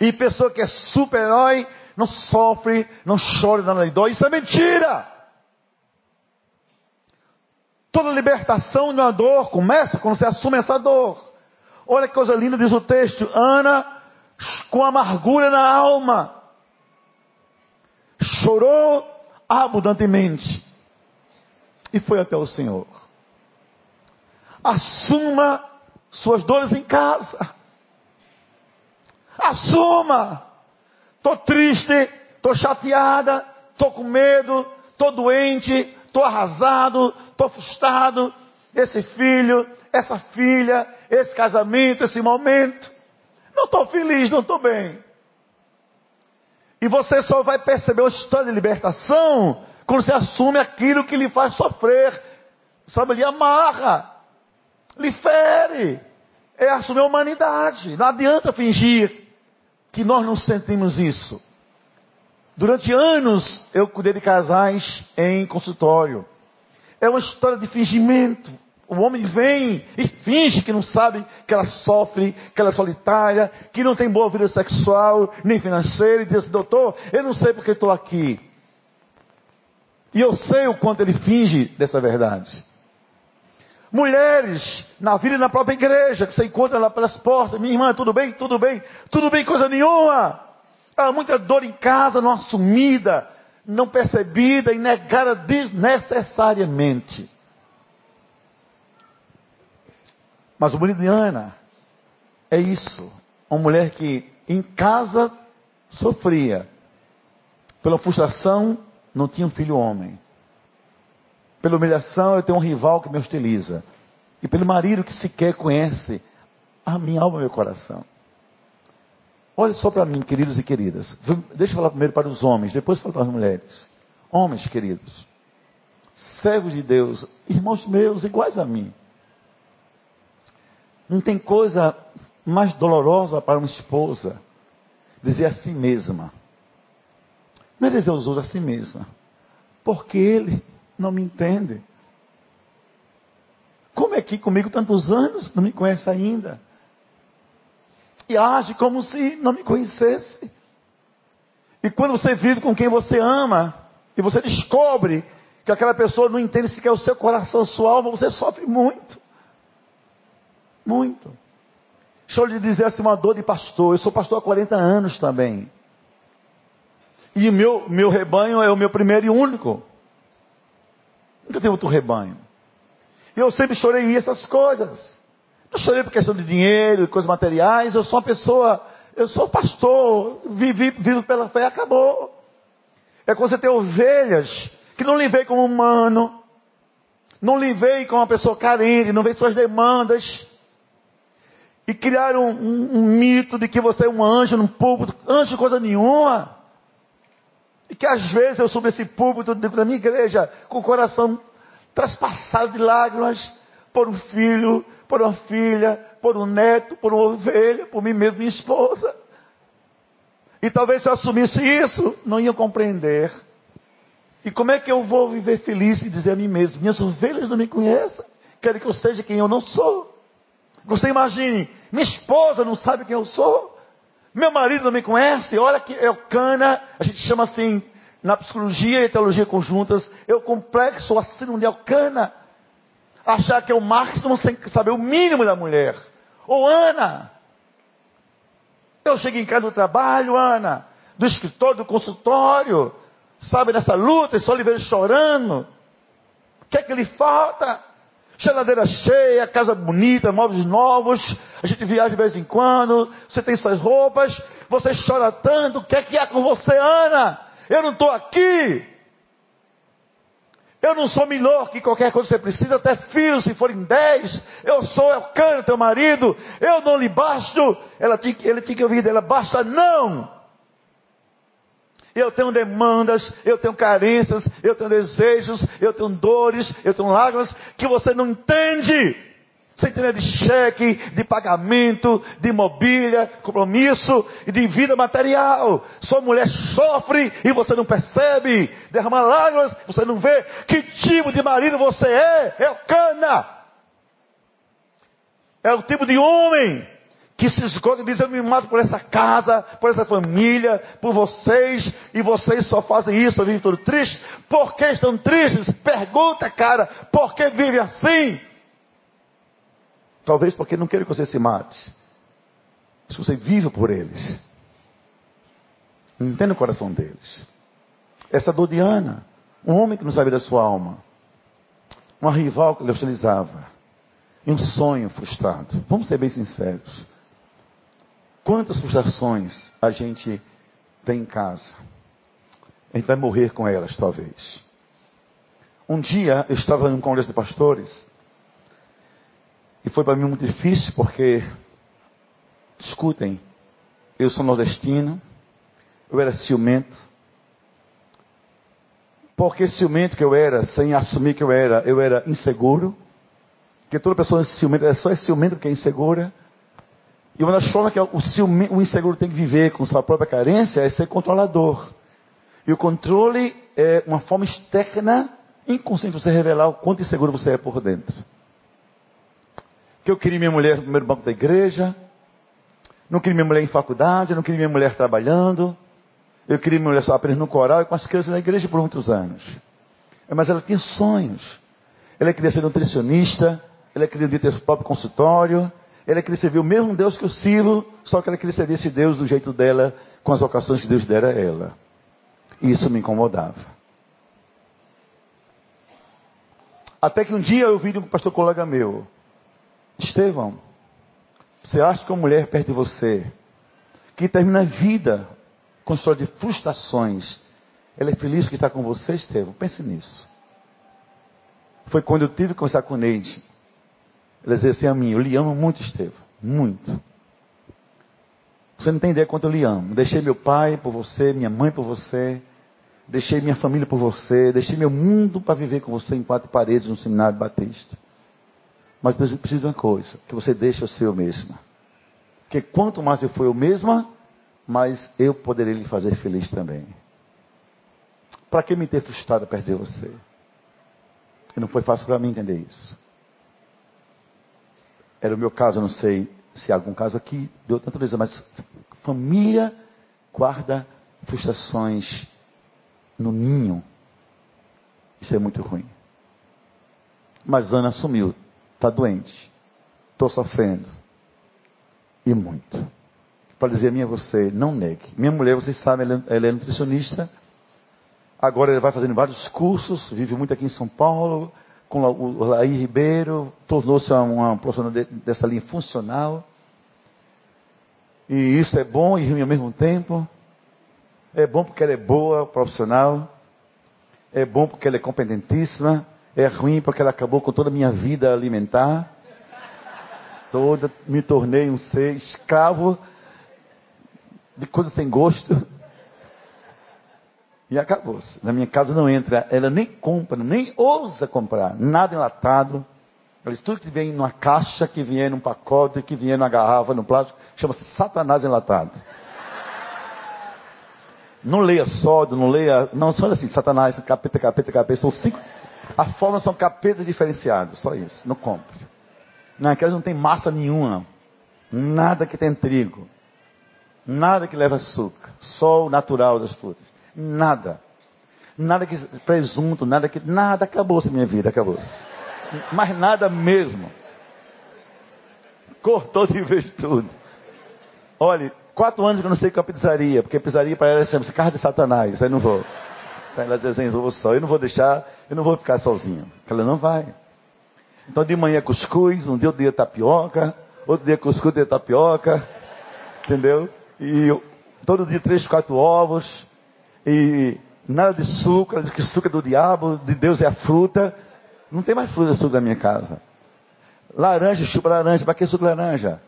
E pessoa que é super herói não sofre, não chora, não dói. Isso é mentira. Toda libertação de uma dor começa quando você assume essa dor. Olha que coisa linda, diz o texto. Ana, com amargura na alma, chorou abundantemente e foi até o Senhor. Assuma suas dores em casa. Assuma. Estou triste, estou chateada, estou com medo, estou doente, estou arrasado, estou frustrado. Esse filho, essa filha, esse casamento, esse momento. Não estou feliz, não estou bem. E você só vai perceber o história de libertação quando você assume aquilo que lhe faz sofrer. Sabe, lhe amarra, lhe fere. É assumir a humanidade. Não adianta fingir que nós não sentimos isso. Durante anos eu cuidei de casais em consultório. É uma história de fingimento. O homem vem e finge que não sabe que ela sofre, que ela é solitária, que não tem boa vida sexual, nem financeira, e diz assim, doutor, eu não sei porque estou aqui. E eu sei o quanto ele finge dessa verdade. Mulheres, na vida e na própria igreja, que você encontra lá pelas portas, minha irmã, tudo bem? Tudo bem? Tudo bem, coisa nenhuma. Há muita dor em casa, não assumida, não percebida e negada desnecessariamente. Mas o bonito de Ana é isso. Uma mulher que em casa sofria pela frustração, não tinha um filho homem. Pela humilhação, eu tenho um rival que me hostiliza. E pelo marido que sequer conhece a minha alma e meu coração. Olhe só para mim, queridos e queridas. Deixa eu falar primeiro para os homens, depois falar para as mulheres. Homens queridos, servos de Deus, irmãos meus, iguais a mim. Não tem coisa mais dolorosa para uma esposa dizer a si mesma. Não é dizer aos outros a si mesma. Porque ele não me entende. Como é que comigo tantos anos não me conhece ainda? E age como se não me conhecesse. E quando você vive com quem você ama, e você descobre que aquela pessoa não entende sequer o seu coração, sua alma, você sofre muito. Muito. Deixa eu lhe dizer assim, uma dor de pastor. Eu sou pastor há 40 anos também. E meu, meu rebanho é o meu primeiro e único. Nunca tem outro rebanho. E eu sempre chorei essas coisas. Não chorei por questão de dinheiro e coisas materiais. Eu sou uma pessoa, eu sou pastor, vivi, vivo pela fé, acabou. É quando você tem ovelhas que não lhe veem como humano, não lhe veem como uma pessoa carente, não vê suas demandas. E criaram um, um, mito de que você é um anjo num púlpito, anjo coisa nenhuma. E que às vezes eu subo esse púlpito da minha igreja com o coração traspassado de lágrimas por um filho, por uma filha, por um neto, por uma ovelha, por mim mesmo, minha esposa. E talvez se eu assumisse isso, não ia compreender. E como é que eu vou viver feliz e dizer a mim mesmo: minhas ovelhas não me conhecem, querem que eu seja quem eu não sou. Você imagine, minha esposa não sabe quem eu sou, meu marido não me conhece, olha que o cana, a gente chama assim, na psicologia e teologia conjuntas, o complexo, o assíndrome de Alcana. Achar que é o máximo sem saber o mínimo da mulher. Ou Ana, eu chego em casa do trabalho, Ana, do escritório, do consultório, sabe, nessa luta, e só lhe vejo chorando. O que é que lhe falta? Geladeira cheia, casa bonita, móveis novos, a gente viaja de vez em quando, você tem suas roupas, você chora tanto, o que é que há com você, Ana? Eu não estou aqui. Eu não sou melhor que qualquer coisa que você precisa, até filhos, se forem dez. Eu sou Elcano, teu marido. Eu não lhe basto. Ela tinha, ele tinha que ouvir dela, basta não. Eu tenho demandas, eu tenho carências, eu tenho desejos, eu tenho dores, eu tenho lágrimas que você não entende. Centenas de cheque, de pagamento, de mobília, compromisso e de vida material. Sua mulher sofre e você não percebe. Derrama lágrimas, você não vê. Que tipo de marido você é? É o cana. É o tipo de homem que se esconde e diz: Eu me mato por essa casa, por essa família, por vocês, e vocês só fazem isso, vivem tudo triste. Por que estão tristes? Pergunta, cara, por que vivem assim? Talvez porque não querem que você se mate. Mas você vive por eles. Entenda o coração deles. Essa dor de Ana, um homem que não sabia da sua alma, uma rival que ele hostilizava, e um sonho frustrado. Vamos ser bem sinceros. Quantas frustrações a gente tem em casa? A gente vai morrer com elas, talvez. Um dia eu estava num congresso de pastores e foi para mim muito difícil porque, escutem, eu sou nordestino, eu era ciumento. Porque ciumento que eu era, sem assumir que eu era, eu era inseguro. Porque toda pessoa ciumenta, é só é ciumento porque é insegura. E uma das formas que o, ciumento, o inseguro tem que viver com sua própria carência é ser controlador. E o controle é uma forma externa, inconsciente, de você revelar o quanto inseguro você é por dentro que eu queria minha mulher no primeiro banco da igreja, não queria minha mulher em faculdade, não queria minha mulher trabalhando, eu queria minha mulher só aprendendo no coral e com as crianças na igreja por muitos anos. Mas ela tinha sonhos. Ela queria ser nutricionista, ela queria ter seu próprio consultório, ela queria servir o mesmo Deus que eu sirvo, só que ela queria servir esse Deus do jeito dela, com as ocasiões que Deus dera a ela. E isso me incomodava. Até que um dia eu vi de um pastor colega meu, Estevão, você acha que uma mulher perto de você, que termina a vida com história de frustrações, ela é feliz que está com você, Estevão? Pense nisso. Foi quando eu tive que conversar com o Neide. Ela dizia assim a mim, eu lhe amo muito, Estevão. Muito. Você não tem ideia quanto eu lhe amo. Deixei meu pai por você, minha mãe por você. Deixei minha família por você. Deixei meu mundo para viver com você em quatro paredes no seminário batista. Mas precisa de uma coisa: que você deixe eu ser eu mesma. Porque quanto mais eu for eu mesma, mais eu poderei lhe fazer feliz também. Para que me ter frustrado a perder você? E não foi fácil para mim entender isso. Era o meu caso, não sei se há algum caso aqui de outra natureza, mas família guarda frustrações no ninho. Isso é muito ruim. Mas Ana assumiu Está doente. Estou sofrendo. E muito. Para dizer a minha você, não negue. Minha mulher, vocês sabem, ela, ela é nutricionista. Agora ela vai fazendo vários cursos, vive muito aqui em São Paulo, com o Laí Ribeiro, tornou-se uma, profissional dessa linha funcional. E isso é bom e ruim ao mesmo tempo. É bom porque ela é boa, profissional. É bom porque ela é competentíssima. É ruim porque ela acabou com toda a minha vida alimentar. Toda, me tornei um ser escravo de coisas sem gosto. E acabou. -se. Na minha casa não entra, ela nem compra, nem ousa comprar, nada enlatado. Eles tudo que vem numa caixa, que vier num pacote, que vier numa garrafa, num plástico, chama-se Satanás enlatado. Não leia sódio, não leia. Não, só assim, Satanás, capeta, capeta, capeta. São cinco. A forma são capetas diferenciados, só isso. Não compre. Naquelas não tem massa nenhuma. Nada que tem trigo. Nada que leva açúcar. Só o natural das frutas. Nada. Nada que presunto, nada que. Nada, acabou-se minha vida, acabou-se. Mas nada mesmo. Cortou de vez tudo. Olha, quatro anos que eu não sei que é pizzaria, porque pizzaria para ela chama-se carro de Satanás, aí não vou. Então ela diz assim, eu só, eu não vou deixar, eu não vou ficar sozinho. Ela não vai. Então de manhã cuscuz, um dia eu dia tapioca, outro dia cuscuz, dia tapioca, entendeu? E todo dia três, quatro ovos, e nada de suco, diz que suco é do diabo, de Deus é a fruta. Não tem mais fruta suco na minha casa. Laranja, chupa laranja, para que suco laranja?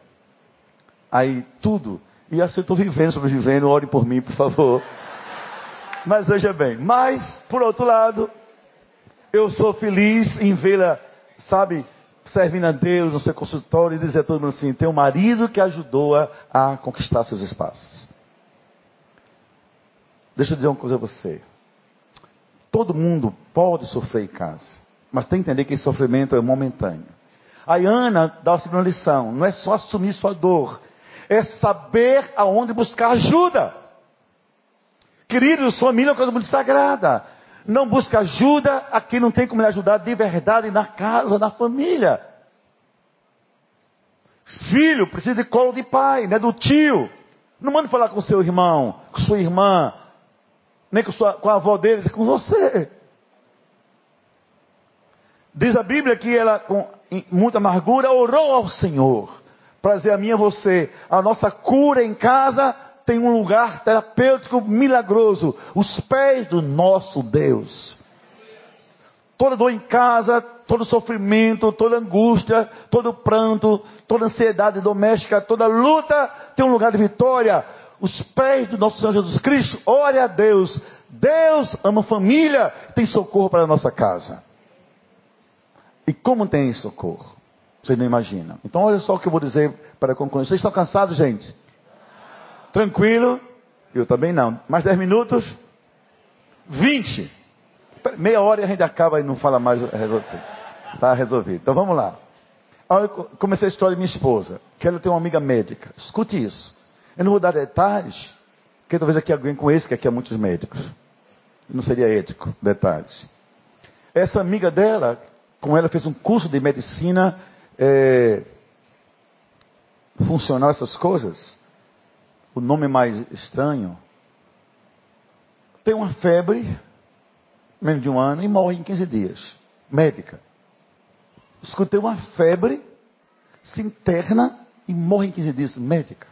Aí tudo. E assim eu estou vivendo, sobrevivendo, ore por mim, por favor. Mas veja bem, mas, por outro lado, eu sou feliz em vê-la, sabe, servindo a Deus no seu consultório e dizer a todo mundo assim: tem um marido que ajudou-a a conquistar seus espaços. Deixa eu dizer uma coisa a você. Todo mundo pode sofrer em casa, mas tem que entender que esse sofrimento é momentâneo. A Ana dá a segunda lição: não é só assumir sua dor, é saber aonde buscar ajuda. Queridos, família é uma coisa muito sagrada. Não busca ajuda a quem não tem como lhe ajudar de verdade na casa, na família. Filho precisa de colo de pai, não é do tio. Não mande falar com seu irmão, com sua irmã nem com, sua, com a avó dele, com você. Diz a Bíblia que ela, com muita amargura, orou ao Senhor. Para dizer a mim e a você, a nossa cura em casa tem um lugar terapêutico milagroso. Os pés do nosso Deus. Toda dor em casa, todo sofrimento, toda angústia, todo pranto, toda ansiedade doméstica, toda luta tem um lugar de vitória os pés do nosso Senhor Jesus Cristo, ore a Deus. Deus ama família, tem socorro para a nossa casa. E como tem socorro? Vocês não imaginam. Então, olha só o que eu vou dizer para concluir. Vocês estão cansados, gente? Tranquilo? Eu também não. Mais 10 minutos? 20. Meia hora e a gente acaba e não fala mais. Está resolvido. Então vamos lá. Eu comecei a história de minha esposa, que ela tem uma amiga médica. Escute isso. Eu não vou dar detalhes, porque talvez aqui alguém conheça que aqui há muitos médicos. Não seria ético, detalhes. Essa amiga dela, com ela fez um curso de medicina é, funcional, essas coisas. O nome mais estranho. Tem uma febre, menos de um ano, e morre em 15 dias. Médica. Escutei uma febre, se interna e morre em 15 dias. Médica.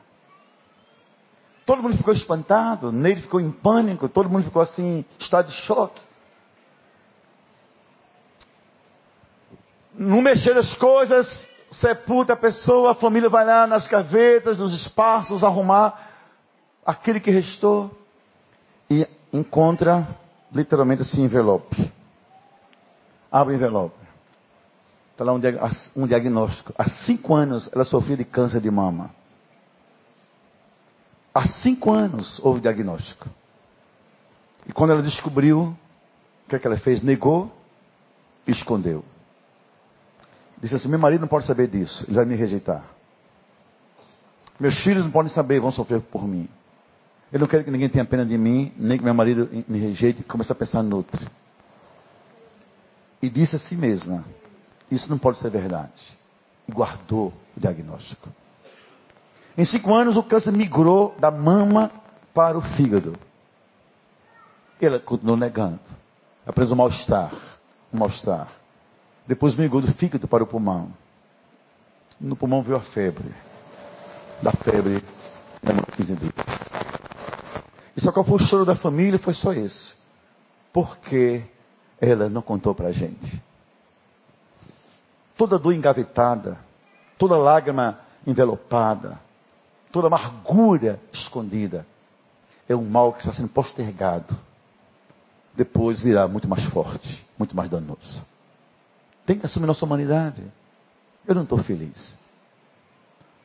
Todo mundo ficou espantado, nele ficou em pânico, todo mundo ficou assim, estado de choque. Não mexer as coisas, sepulta a pessoa, a família vai lá nas gavetas, nos espaços, arrumar aquele que restou e encontra literalmente assim envelope. Abre o envelope. Está lá um diagnóstico. Há cinco anos ela sofria de câncer de mama. Há cinco anos houve diagnóstico. E quando ela descobriu, o que, é que ela fez? Negou e escondeu. Disse assim: Meu marido não pode saber disso, ele vai me rejeitar. Meus filhos não podem saber, vão sofrer por mim. Eu não quero que ninguém tenha pena de mim, nem que meu marido me rejeite comece a pensar no outro. E disse a si mesma: Isso não pode ser verdade. E guardou o diagnóstico. Em cinco anos, o câncer migrou da mama para o fígado. Ela continuou negando. Apenas o mal-estar. O mal-estar. Depois migrou do fígado para o pulmão. No pulmão veio a febre. Da febre, demorou 15 dias. E só qual foi o choro da família? Foi só esse. Porque ela não contou para a gente. Toda dor engavetada, toda lágrima envelopada, toda amargura escondida, é um mal que está sendo postergado. Depois virá muito mais forte, muito mais danoso. Tem que assumir nossa humanidade. Eu não estou feliz.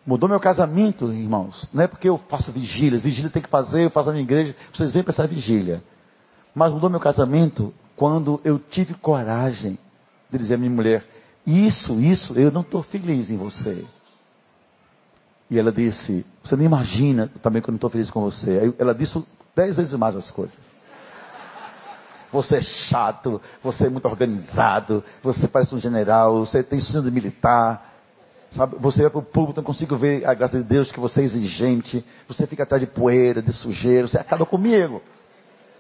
Mudou meu casamento, irmãos. Não é porque eu faço vigília. Vigília tem que fazer, eu faço na minha igreja. Vocês vêm para essa vigília. Mas mudou meu casamento quando eu tive coragem de dizer à minha mulher: Isso, isso, eu não estou feliz em você. E ela disse: Você nem imagina também que eu não estou feliz com você. Aí ela disse dez vezes mais as coisas. Você é chato, você é muito organizado, você parece um general, você tem ensino de militar. Sabe, você vai para o público, não consigo ver a graça de Deus que você é exigente. Você fica atrás de poeira, de sujeira, você acaba comigo.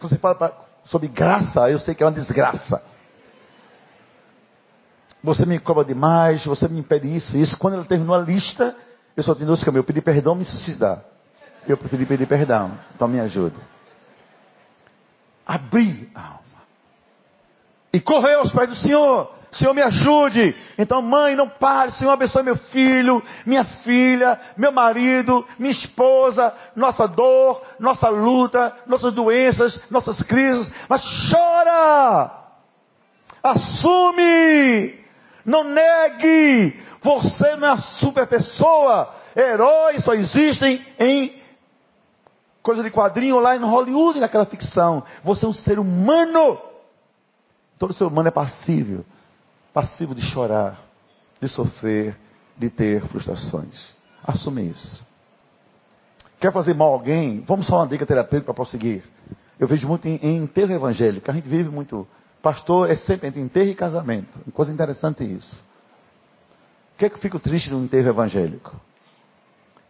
Você fala pra, sobre graça, eu sei que é uma desgraça. Você me cobra demais, você me impede isso, isso. Quando ela terminou a lista, eu só tenho dois caminhos. Eu pedi perdão, me suicidar. Eu preferi pedir perdão. Então me ajuda. Abrir a alma. E correr aos pés do Senhor. Senhor, me ajude. Então, mãe, não pare. Senhor, abençoe meu filho, minha filha, meu marido, minha esposa, nossa dor, nossa luta, nossas doenças, nossas crises. Mas chora. Assume. Não negue. Você não é super pessoa. Heróis só existem em coisa de quadrinho lá em Hollywood, naquela ficção. Você é um ser humano. Todo ser humano é passível. Passivo de chorar, de sofrer, de ter frustrações. Assume isso. Quer fazer mal a alguém? Vamos só uma dica terapêutica para prosseguir. Eu vejo muito em, em enterro evangélico. A gente vive muito. Pastor é sempre entre enterro e casamento. Coisa interessante isso. Que é que eu fico triste no enterro evangélico?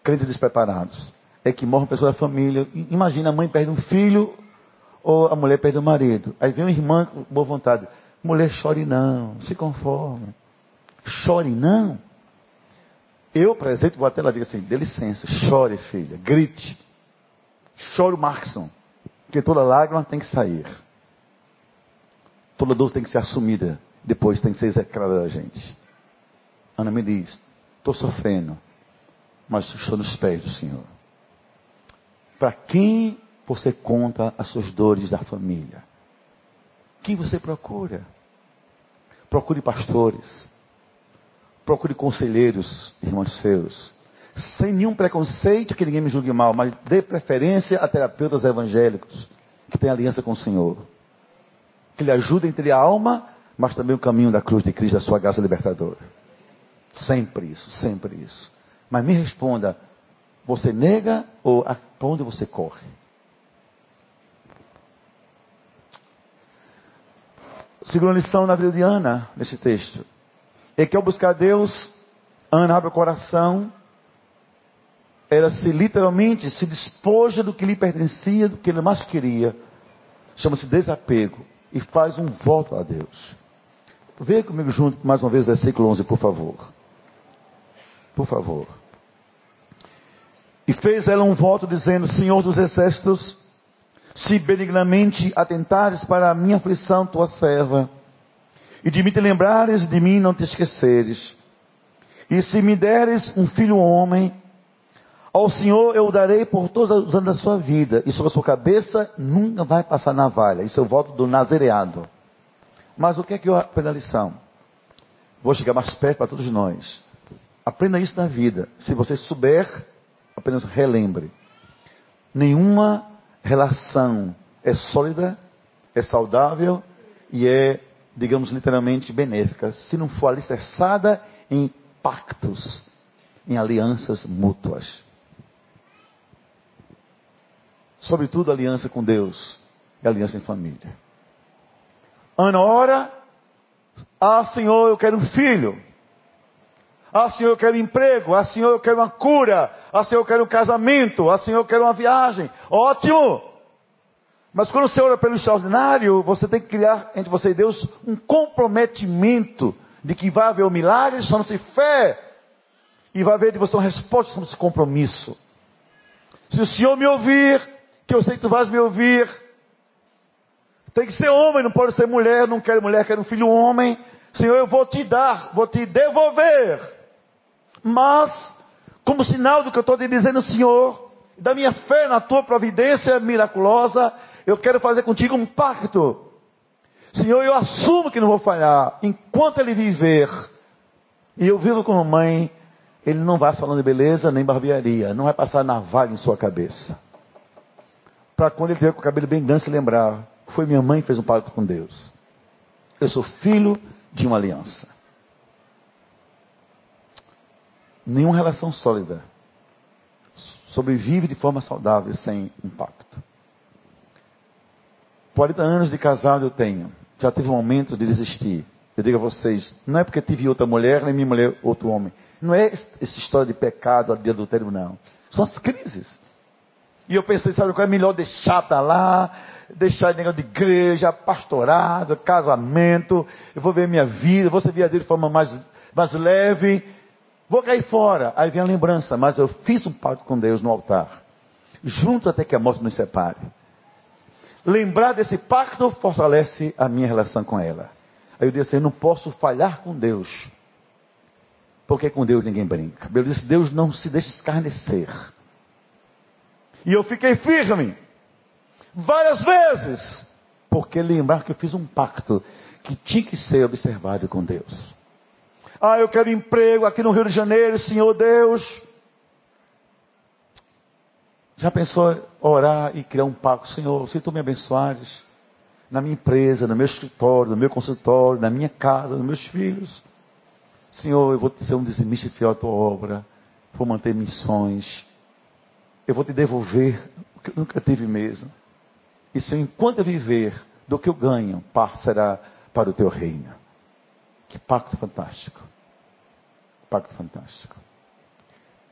Crentes despreparados. É que morre uma pessoa da família. Imagina a mãe perde um filho ou a mulher perde o um marido. Aí vem uma irmã com boa vontade. Mulher, chore não, se conforme. Chore não. Eu, presente, vou até lá e digo assim: dê licença, chore, filha, grite. Chore o Markson. Porque toda lágrima tem que sair. Toda dor tem que ser assumida. Depois tem que ser execrada da gente. Ana me diz: estou sofrendo, mas estou nos pés do Senhor. Para quem você conta as suas dores da família? Quem você procura? Procure pastores, procure conselheiros, irmãos seus, sem nenhum preconceito que ninguém me julgue mal, mas dê preferência a terapeutas evangélicos que têm aliança com o Senhor, que lhe ajudem a a alma, mas também o caminho da cruz de Cristo, da sua graça libertadora. Sempre isso, sempre isso. Mas me responda: você nega ou para onde você corre? Segunda lição na vida de Ana, nesse texto, é que ao buscar Deus, Ana abre o coração, ela se literalmente se despoja do que lhe pertencia, do que ele mais queria, chama-se desapego, e faz um voto a Deus. Veja comigo junto mais uma vez, versículo 11, por favor. Por favor. E fez ela um voto dizendo: Senhor dos exércitos, se benignamente atentares para a minha aflição, tua serva, e de me te lembrares de mim não te esqueceres, e se me deres um filho homem, ao Senhor eu o darei por todos os anos da sua vida, e sobre a sua cabeça nunca vai passar navalha. Isso é o voto do nazereado. Mas o que é que eu aprendo a lição? Vou chegar mais perto para todos nós. Aprenda isso na vida. Se você souber, apenas relembre. Nenhuma relação é sólida, é saudável e é, digamos literalmente, benéfica, se não for alicerçada em pactos, em alianças mútuas. Sobretudo aliança com Deus e aliança em família. Ana ora, ah Senhor, eu quero um filho. Ah, Senhor, eu quero emprego. Ah, Senhor, eu quero uma cura. Ah, Senhor, eu quero um casamento. Ah, Senhor, eu quero uma viagem. Ótimo! Mas quando você ora pelo extraordinário, você tem que criar entre você e Deus um comprometimento de que vai haver um milagre, chama-se fé. E vai haver de você uma resposta, chama-se compromisso. Se o Senhor me ouvir, que eu sei que tu vais me ouvir, tem que ser homem, não pode ser mulher, não quero mulher, quero um filho homem. Senhor, eu vou te dar, vou te devolver. Mas, como sinal do que eu estou dizendo, Senhor, da minha fé na tua providência miraculosa, eu quero fazer contigo um pacto. Senhor, eu assumo que não vou falhar. Enquanto ele viver, e eu vivo como mãe, ele não vai salão de beleza nem barbearia. Não vai passar navalha em sua cabeça. Para quando ele tiver com o cabelo bem grande se lembrar, foi minha mãe que fez um pacto com Deus. Eu sou filho de uma aliança. Nenhuma relação sólida sobrevive de forma saudável sem impacto. 40 anos de casado eu tenho. Já tive um momento de desistir. Eu digo a vocês, não é porque tive outra mulher, nem minha mulher outro homem. Não é essa história de pecado, de adultério, não. São as crises. E eu pensei, sabe qual é melhor deixar para lá, deixar negócio de igreja, pastorado, casamento, eu vou ver minha vida, vou servir a Deus de forma mais, mais leve, vou cair fora. Aí vem a lembrança, mas eu fiz um pacto com Deus no altar, junto até que a morte nos separe. Lembrar desse pacto fortalece a minha relação com ela. Aí eu disse assim, eu não posso falhar com Deus. Porque com Deus ninguém brinca. Eu disse, Deus não se deixa escarnecer. E eu fiquei firme. Várias vezes. Porque lembrar que eu fiz um pacto que tinha que ser observado com Deus. Ah, eu quero emprego aqui no Rio de Janeiro, Senhor Deus. Já pensou orar e criar um pacto? Senhor, se tu me abençoares na minha empresa, no meu escritório, no meu consultório, na minha casa, nos meus filhos. Senhor, eu vou ser um dizimista fiel à tua obra. Vou manter missões. Eu vou te devolver o que eu nunca tive mesmo. E Senhor, enquanto eu viver, do que eu ganho, parte será para o teu reino. Que pacto fantástico. Pacto fantástico.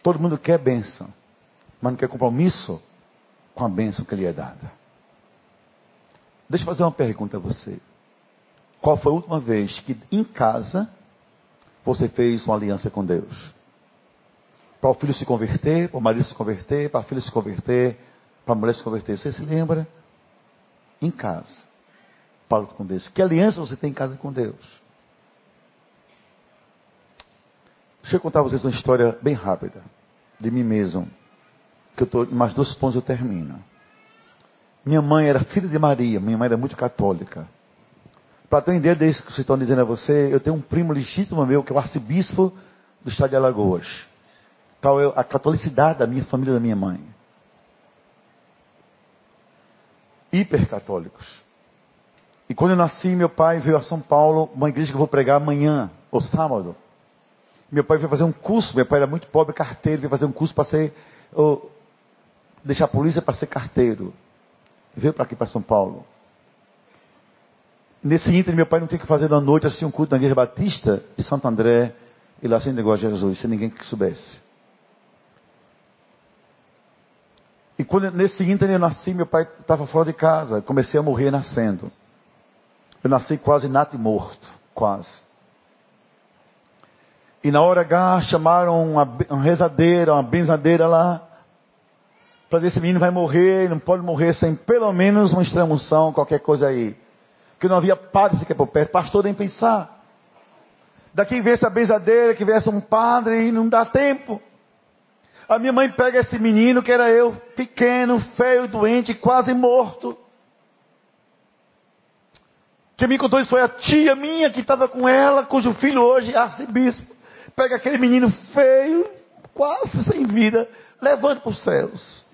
Todo mundo quer bênção mas não quer compromisso com a bênção que lhe é dada. Deixa eu fazer uma pergunta a você. Qual foi a última vez que em casa você fez uma aliança com Deus? Para o filho se converter, para o marido se converter, para a filha se converter, para a mulher se converter. Você se lembra? Em casa. Fala com Deus. Que aliança você tem em casa com Deus? Deixa eu contar a vocês uma história bem rápida. De mim mesmo que eu estou, mais dois pontos eu termino. Minha mãe era filha de Maria, minha mãe era muito católica. Para ter uma que vocês estão dizendo a você, eu tenho um primo legítimo meu, que é o arcebispo do estado de Alagoas. Tal é a catolicidade da minha família, da minha mãe. Hipercatólicos. E quando eu nasci, meu pai veio a São Paulo, uma igreja que eu vou pregar amanhã, ou sábado. Meu pai veio fazer um curso, meu pai era muito pobre, carteiro, veio fazer um curso para ser deixar a polícia para ser carteiro. Veio para aqui, para São Paulo. Nesse ínterim, meu pai não tinha que fazer na noite assim um culto na igreja batista de Santo André e lá sem negócio de Jesus, sem ninguém que soubesse. E quando nesse ínterim eu nasci, meu pai estava fora de casa. Comecei a morrer nascendo. Eu nasci quase nato e morto, quase. E na hora H chamaram uma, uma rezadeira, uma benzadeira lá para dizer esse menino vai morrer, não pode morrer sem pelo menos uma extremunção, qualquer coisa aí. Porque não havia padre sequer por perto, pastor nem pensar. Daqui viesse a benzadeira, que viesse um padre e não dá tempo. A minha mãe pega esse menino, que era eu, pequeno, feio, doente, quase morto. Quem me contou isso foi a tia minha que estava com ela, cujo filho hoje é arcebispo. Pega aquele menino feio, quase sem vida, levando para os céus.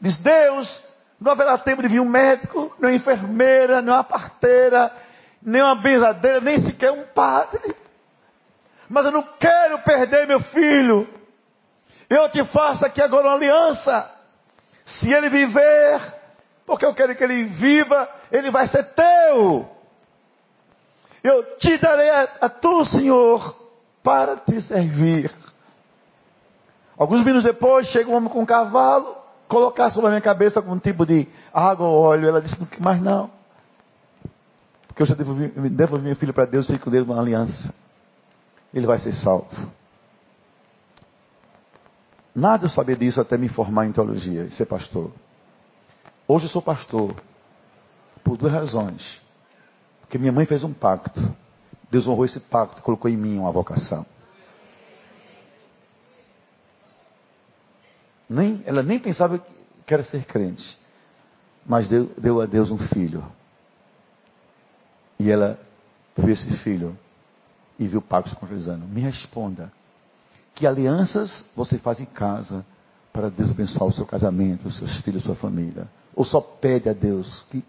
Diz: Deus, não haverá tempo de vir um médico, nem uma enfermeira, nem uma parteira, nem uma benzadeira, nem sequer um padre. Mas eu não quero perder meu filho. Eu te faço aqui agora uma aliança. Se ele viver, porque eu quero que ele viva, ele vai ser teu. Eu te darei a, a tu, Senhor, para te servir. Alguns minutos depois, chega um homem com um cavalo colocar sobre a minha cabeça algum tipo de água ou óleo. Ela disse, mas não. Porque eu já devolvi, devolvi meu filho para Deus e com dele uma aliança. ele vai ser salvo. Nada eu sabia disso até me formar em teologia e ser pastor. Hoje eu sou pastor por duas razões. Porque minha mãe fez um pacto. Deus honrou esse pacto, colocou em mim uma vocação. Nem, ela nem pensava que era ser crente. Mas deu, deu a Deus um filho. E ela viu esse filho e viu o pacto se concretizando. Me responda. Que alianças você faz em casa para Deus abençoar o seu casamento, os seus filhos, sua família? Ou só pede a Deus que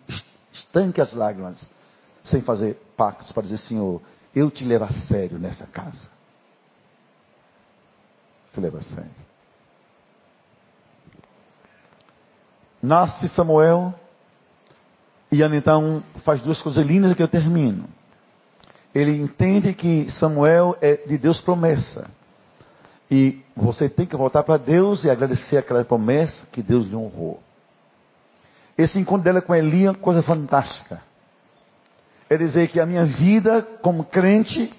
estanque as lágrimas sem fazer pactos para dizer, Senhor, eu te levo a sério nessa casa. Te levo a sério. Nasce Samuel, e Ana então faz duas coisas lindas que eu termino. Ele entende que Samuel é de Deus promessa. E você tem que voltar para Deus e agradecer aquela promessa que Deus lhe honrou. Esse encontro dela com Eli é coisa fantástica. É dizer que a minha vida como crente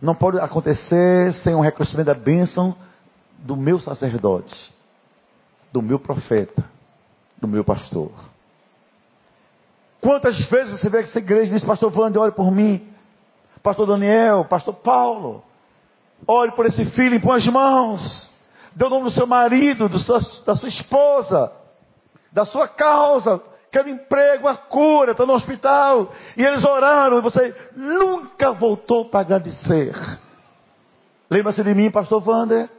não pode acontecer sem um reconhecimento da bênção do meu sacerdote, do meu profeta, do meu pastor. Quantas vezes você vê que essa igreja diz, pastor Wander, ore por mim. Pastor Daniel, pastor Paulo, ore por esse filho, põe as mãos. Dê o nome do seu marido, do seu, da sua esposa, da sua causa. Quero emprego, a cura, estou no hospital. E eles oraram e você nunca voltou para agradecer. Lembra-se de mim, pastor Wander?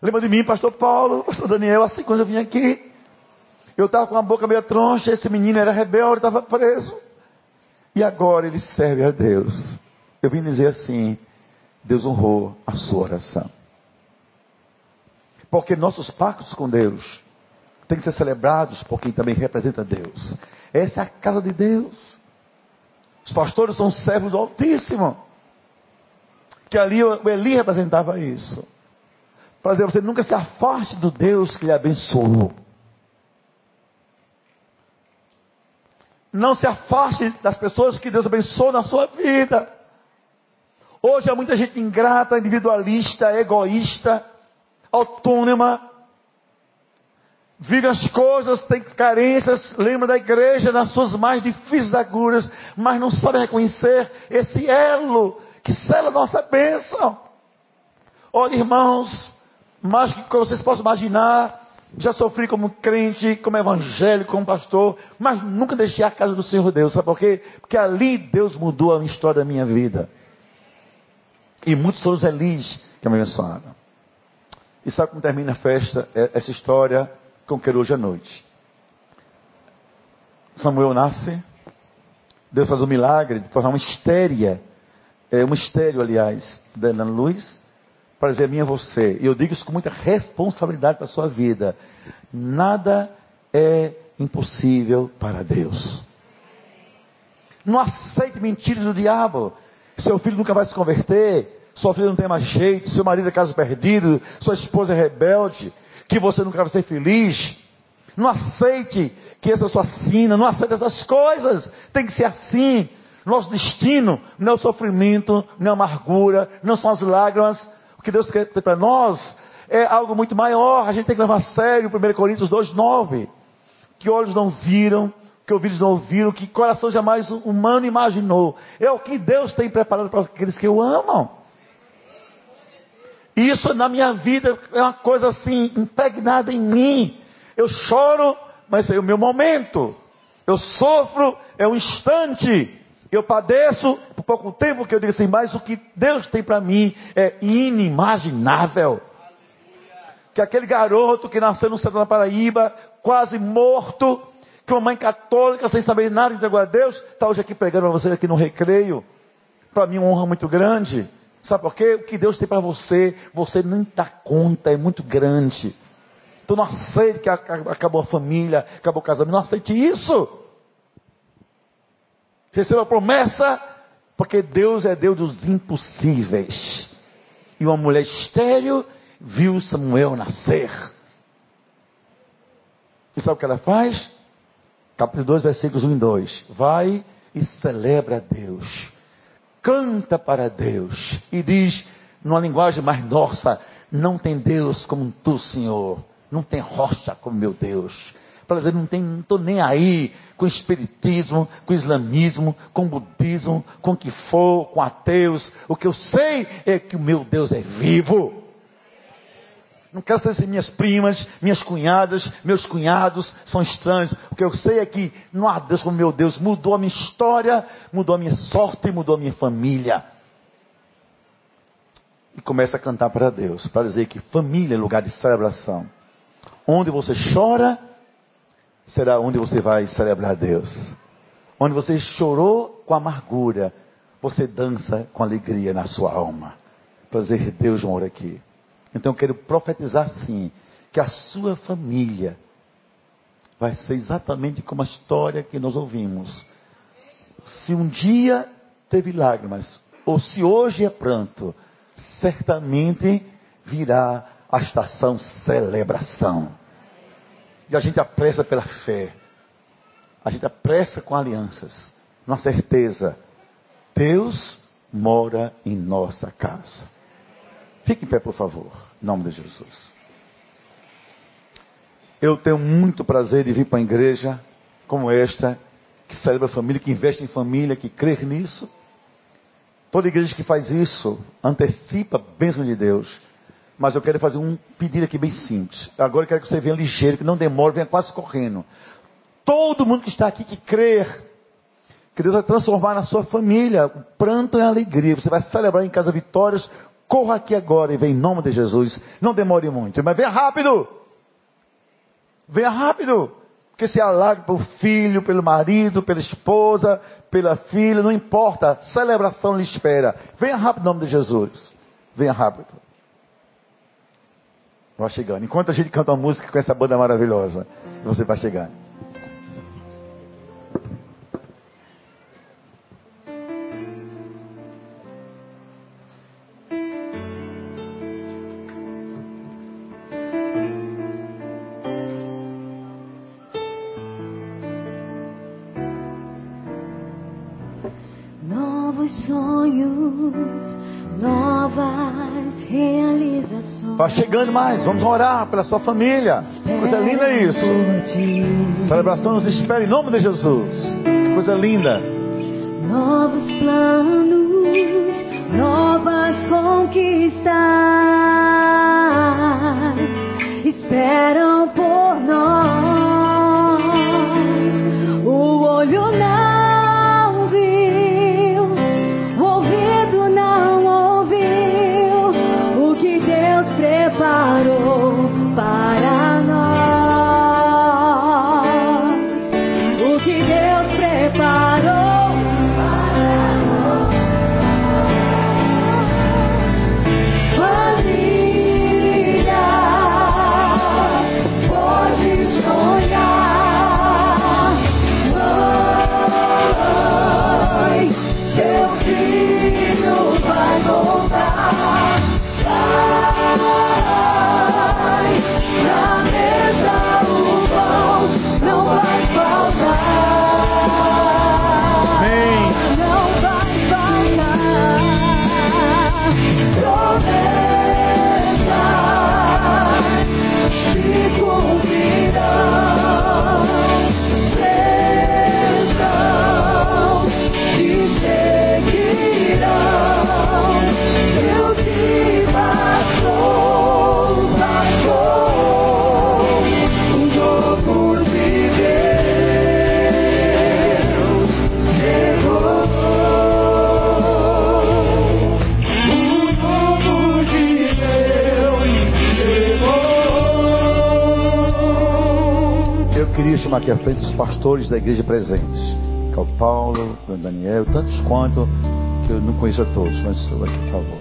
Lembra de mim, pastor Paulo, pastor Daniel, assim quando eu vim aqui? Eu estava com a boca meio troncha, esse menino era rebelde, estava preso. E agora ele serve a Deus. Eu vim dizer assim: Deus honrou a sua oração. Porque nossos pactos com Deus têm que ser celebrados por quem também representa Deus. Essa é a casa de Deus. Os pastores são servos do Altíssimo. Que ali o Eli representava isso. Para dizer, você nunca se afaste do Deus que lhe abençoou. Não se afaste das pessoas que Deus abençoou na sua vida. Hoje há muita gente ingrata, individualista, egoísta, autônoma. Vive as coisas, tem carências, lembra da igreja nas suas mais difíceis agulhas, mas não sabe reconhecer esse elo que sela a nossa bênção. Olha, irmãos, mais que vocês possam imaginar, já sofri como crente, como evangélico, como pastor, mas nunca deixei a casa do Senhor Deus. Sabe por quê? Porque ali Deus mudou a história da minha vida. E muitos são os Elis que me abençoaram. E sabe como termina a festa, é, essa história com que hoje à noite? Samuel nasce, Deus faz o milagre de tornar uma estéria, é, um estéreo, aliás, da luz, para dizer a mim a você, e eu digo isso com muita responsabilidade para a sua vida: nada é impossível para Deus. Não aceite mentiras do diabo. Seu filho nunca vai se converter, sua filha não tem mais jeito, seu marido é caso perdido, sua esposa é rebelde, que você nunca vai ser feliz. Não aceite que essa é sua sina, não aceite essas coisas. Tem que ser assim. Nosso destino não é o sofrimento, não é a amargura, não são as lágrimas, o que Deus quer ter para nós é algo muito maior. A gente tem que levar a sério 1 Coríntios 2,9. Que olhos não viram, que ouvidos não ouviram, que coração jamais humano imaginou. É o que Deus tem preparado para aqueles que o amam. Isso na minha vida é uma coisa assim, impregnada em mim. Eu choro, mas é o meu momento. Eu sofro, é um instante. Eu padeço por pouco tempo que eu digo assim, mas o que Deus tem para mim é inimaginável. Que aquele garoto que nasceu no centro da Paraíba, quase morto, que uma mãe católica, sem saber nada, entregou a Deus, está hoje aqui pregando para você aqui no recreio. Para mim, uma honra muito grande. Sabe por quê? O que Deus tem para você, você nem dá conta, é muito grande. Então não aceite que acabou a família, acabou o casamento, não aceite isso. Receba a promessa, porque Deus é Deus dos impossíveis. E uma mulher estéreo viu Samuel nascer. E sabe o que ela faz? Capítulo 2, versículos 1 e 2. Vai e celebra a Deus. Canta para Deus e diz, numa linguagem mais nossa, não tem Deus como tu, Senhor. Não tem rocha como meu Deus. Para dizer, não estou nem aí com espiritismo, com islamismo, com budismo, com o que for, com ateus. O que eu sei é que o meu Deus é vivo. Não quero saber se minhas primas, minhas cunhadas, meus cunhados são estranhos. O que eu sei é que não há Deus como meu Deus. Mudou a minha história, mudou a minha sorte, mudou a minha família. E começa a cantar para Deus, para dizer que família é lugar de celebração. Onde você chora, será onde você vai celebrar Deus. Onde você chorou com amargura, você dança com alegria na sua alma. Para dizer, Deus mora aqui. Então eu quero profetizar sim, que a sua família vai ser exatamente como a história que nós ouvimos. Se um dia teve lágrimas, ou se hoje é pranto, certamente virá a estação celebração. E a gente apressa pela fé. A gente apressa com alianças. Na certeza, Deus mora em nossa casa. Fique em pé, por favor, em nome de Jesus. Eu tenho muito prazer de vir para uma igreja como esta, que celebra a família, que investe em família, que crê nisso. Toda igreja que faz isso antecipa a bênção de Deus. Mas eu quero fazer um pedido aqui bem simples. Agora eu quero que você venha ligeiro, que não demore, venha quase correndo. Todo mundo que está aqui que crer, que Deus vai transformar na sua família o pranto em alegria. Você vai celebrar em casa vitórias Corra aqui agora e vem em nome de Jesus. Não demore muito, mas venha rápido. Venha rápido. Porque se alargue pelo filho, pelo marido, pela esposa, pela filha, não importa. Celebração lhe espera. Venha rápido em nome de Jesus. Venha rápido. Vai chegando. Enquanto a gente canta uma música com essa banda maravilhosa, você vai chegando. Está chegando mais. Vamos orar pela sua família. Coisa linda é isso. Celebração nos espera em nome de Jesus. Que coisa linda. Novos planos, novas conquistas esperam chamar aqui à frente os pastores da igreja presentes. Que é o Paulo, o Daniel, tantos quanto, que eu não conheço a todos, mas aqui, por favor.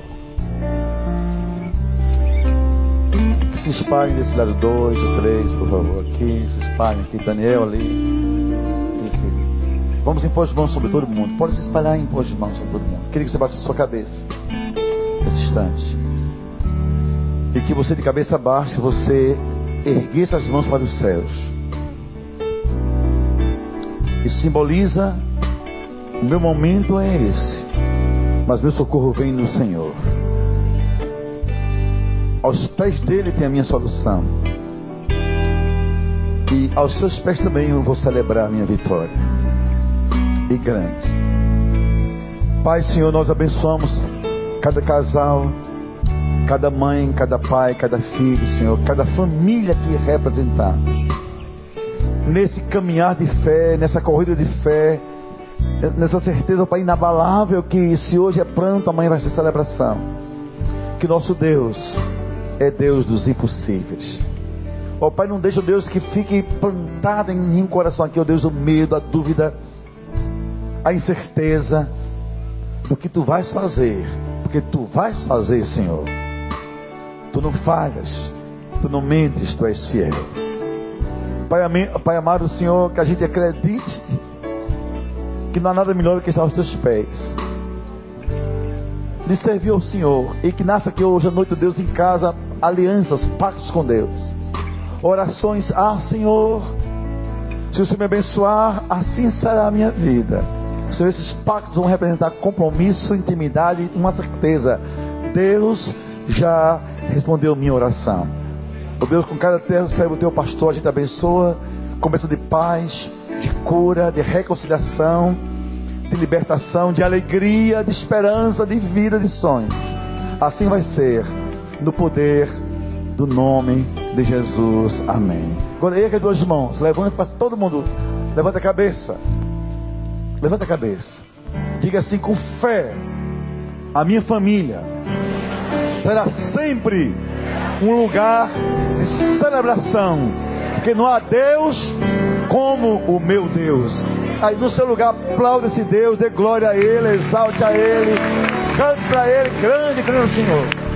Que se espalhem desse lado dois ou três, por favor, aqui, se espalhem aqui, Daniel ali. Vamos impor as mãos sobre todo mundo. Pode se espalhar e impor as mãos sobre todo mundo. Queria que você batesse sua cabeça nesse instante. E que você de cabeça baixa, você erguesse as mãos para os céus. Isso simboliza o meu momento é esse. Mas meu socorro vem no Senhor. Aos pés dele tem a minha solução. E aos seus pés também eu vou celebrar a minha vitória. E grande. Pai, Senhor, nós abençoamos cada casal, cada mãe, cada pai, cada filho, Senhor, cada família que representar. Nesse caminhar de fé, nessa corrida de fé, nessa certeza, Pai, inabalável que se hoje é pranto, amanhã vai ser celebração. Que nosso Deus é Deus dos impossíveis. Ó Pai, não deixa Deus que fique plantado em mim coração aqui, ó Deus, o medo, a dúvida, a incerteza do que tu vais fazer, porque tu vais fazer, Senhor. Tu não falhas, tu não mentes, tu és fiel. Pai, Pai amado, Senhor, que a gente acredite que não há nada melhor do que estar aos teus pés. De servir ao Senhor e que nasça aqui hoje à noite, Deus, em casa, alianças, pactos com Deus. Orações, ah Senhor, se o Senhor me abençoar, assim será a minha vida. Senhor, esses pactos vão representar compromisso, intimidade, uma certeza. Deus já respondeu minha oração. Oh Deus, com cada terra serve o teu pastor, a gente abençoa, começa de paz, de cura, de reconciliação, de libertação, de alegria, de esperança, de vida, de sonhos. Assim vai ser, no poder do nome de Jesus. Amém. Agora erga duas mãos, levanta para todo mundo, levanta a cabeça. Levanta a cabeça. Diga assim com fé: a minha família será sempre um lugar de celebração, porque não há Deus como o meu Deus. Aí no seu lugar, aplauda esse Deus, dê glória a Ele, exalte a Ele, cante para Ele, grande, grande Senhor.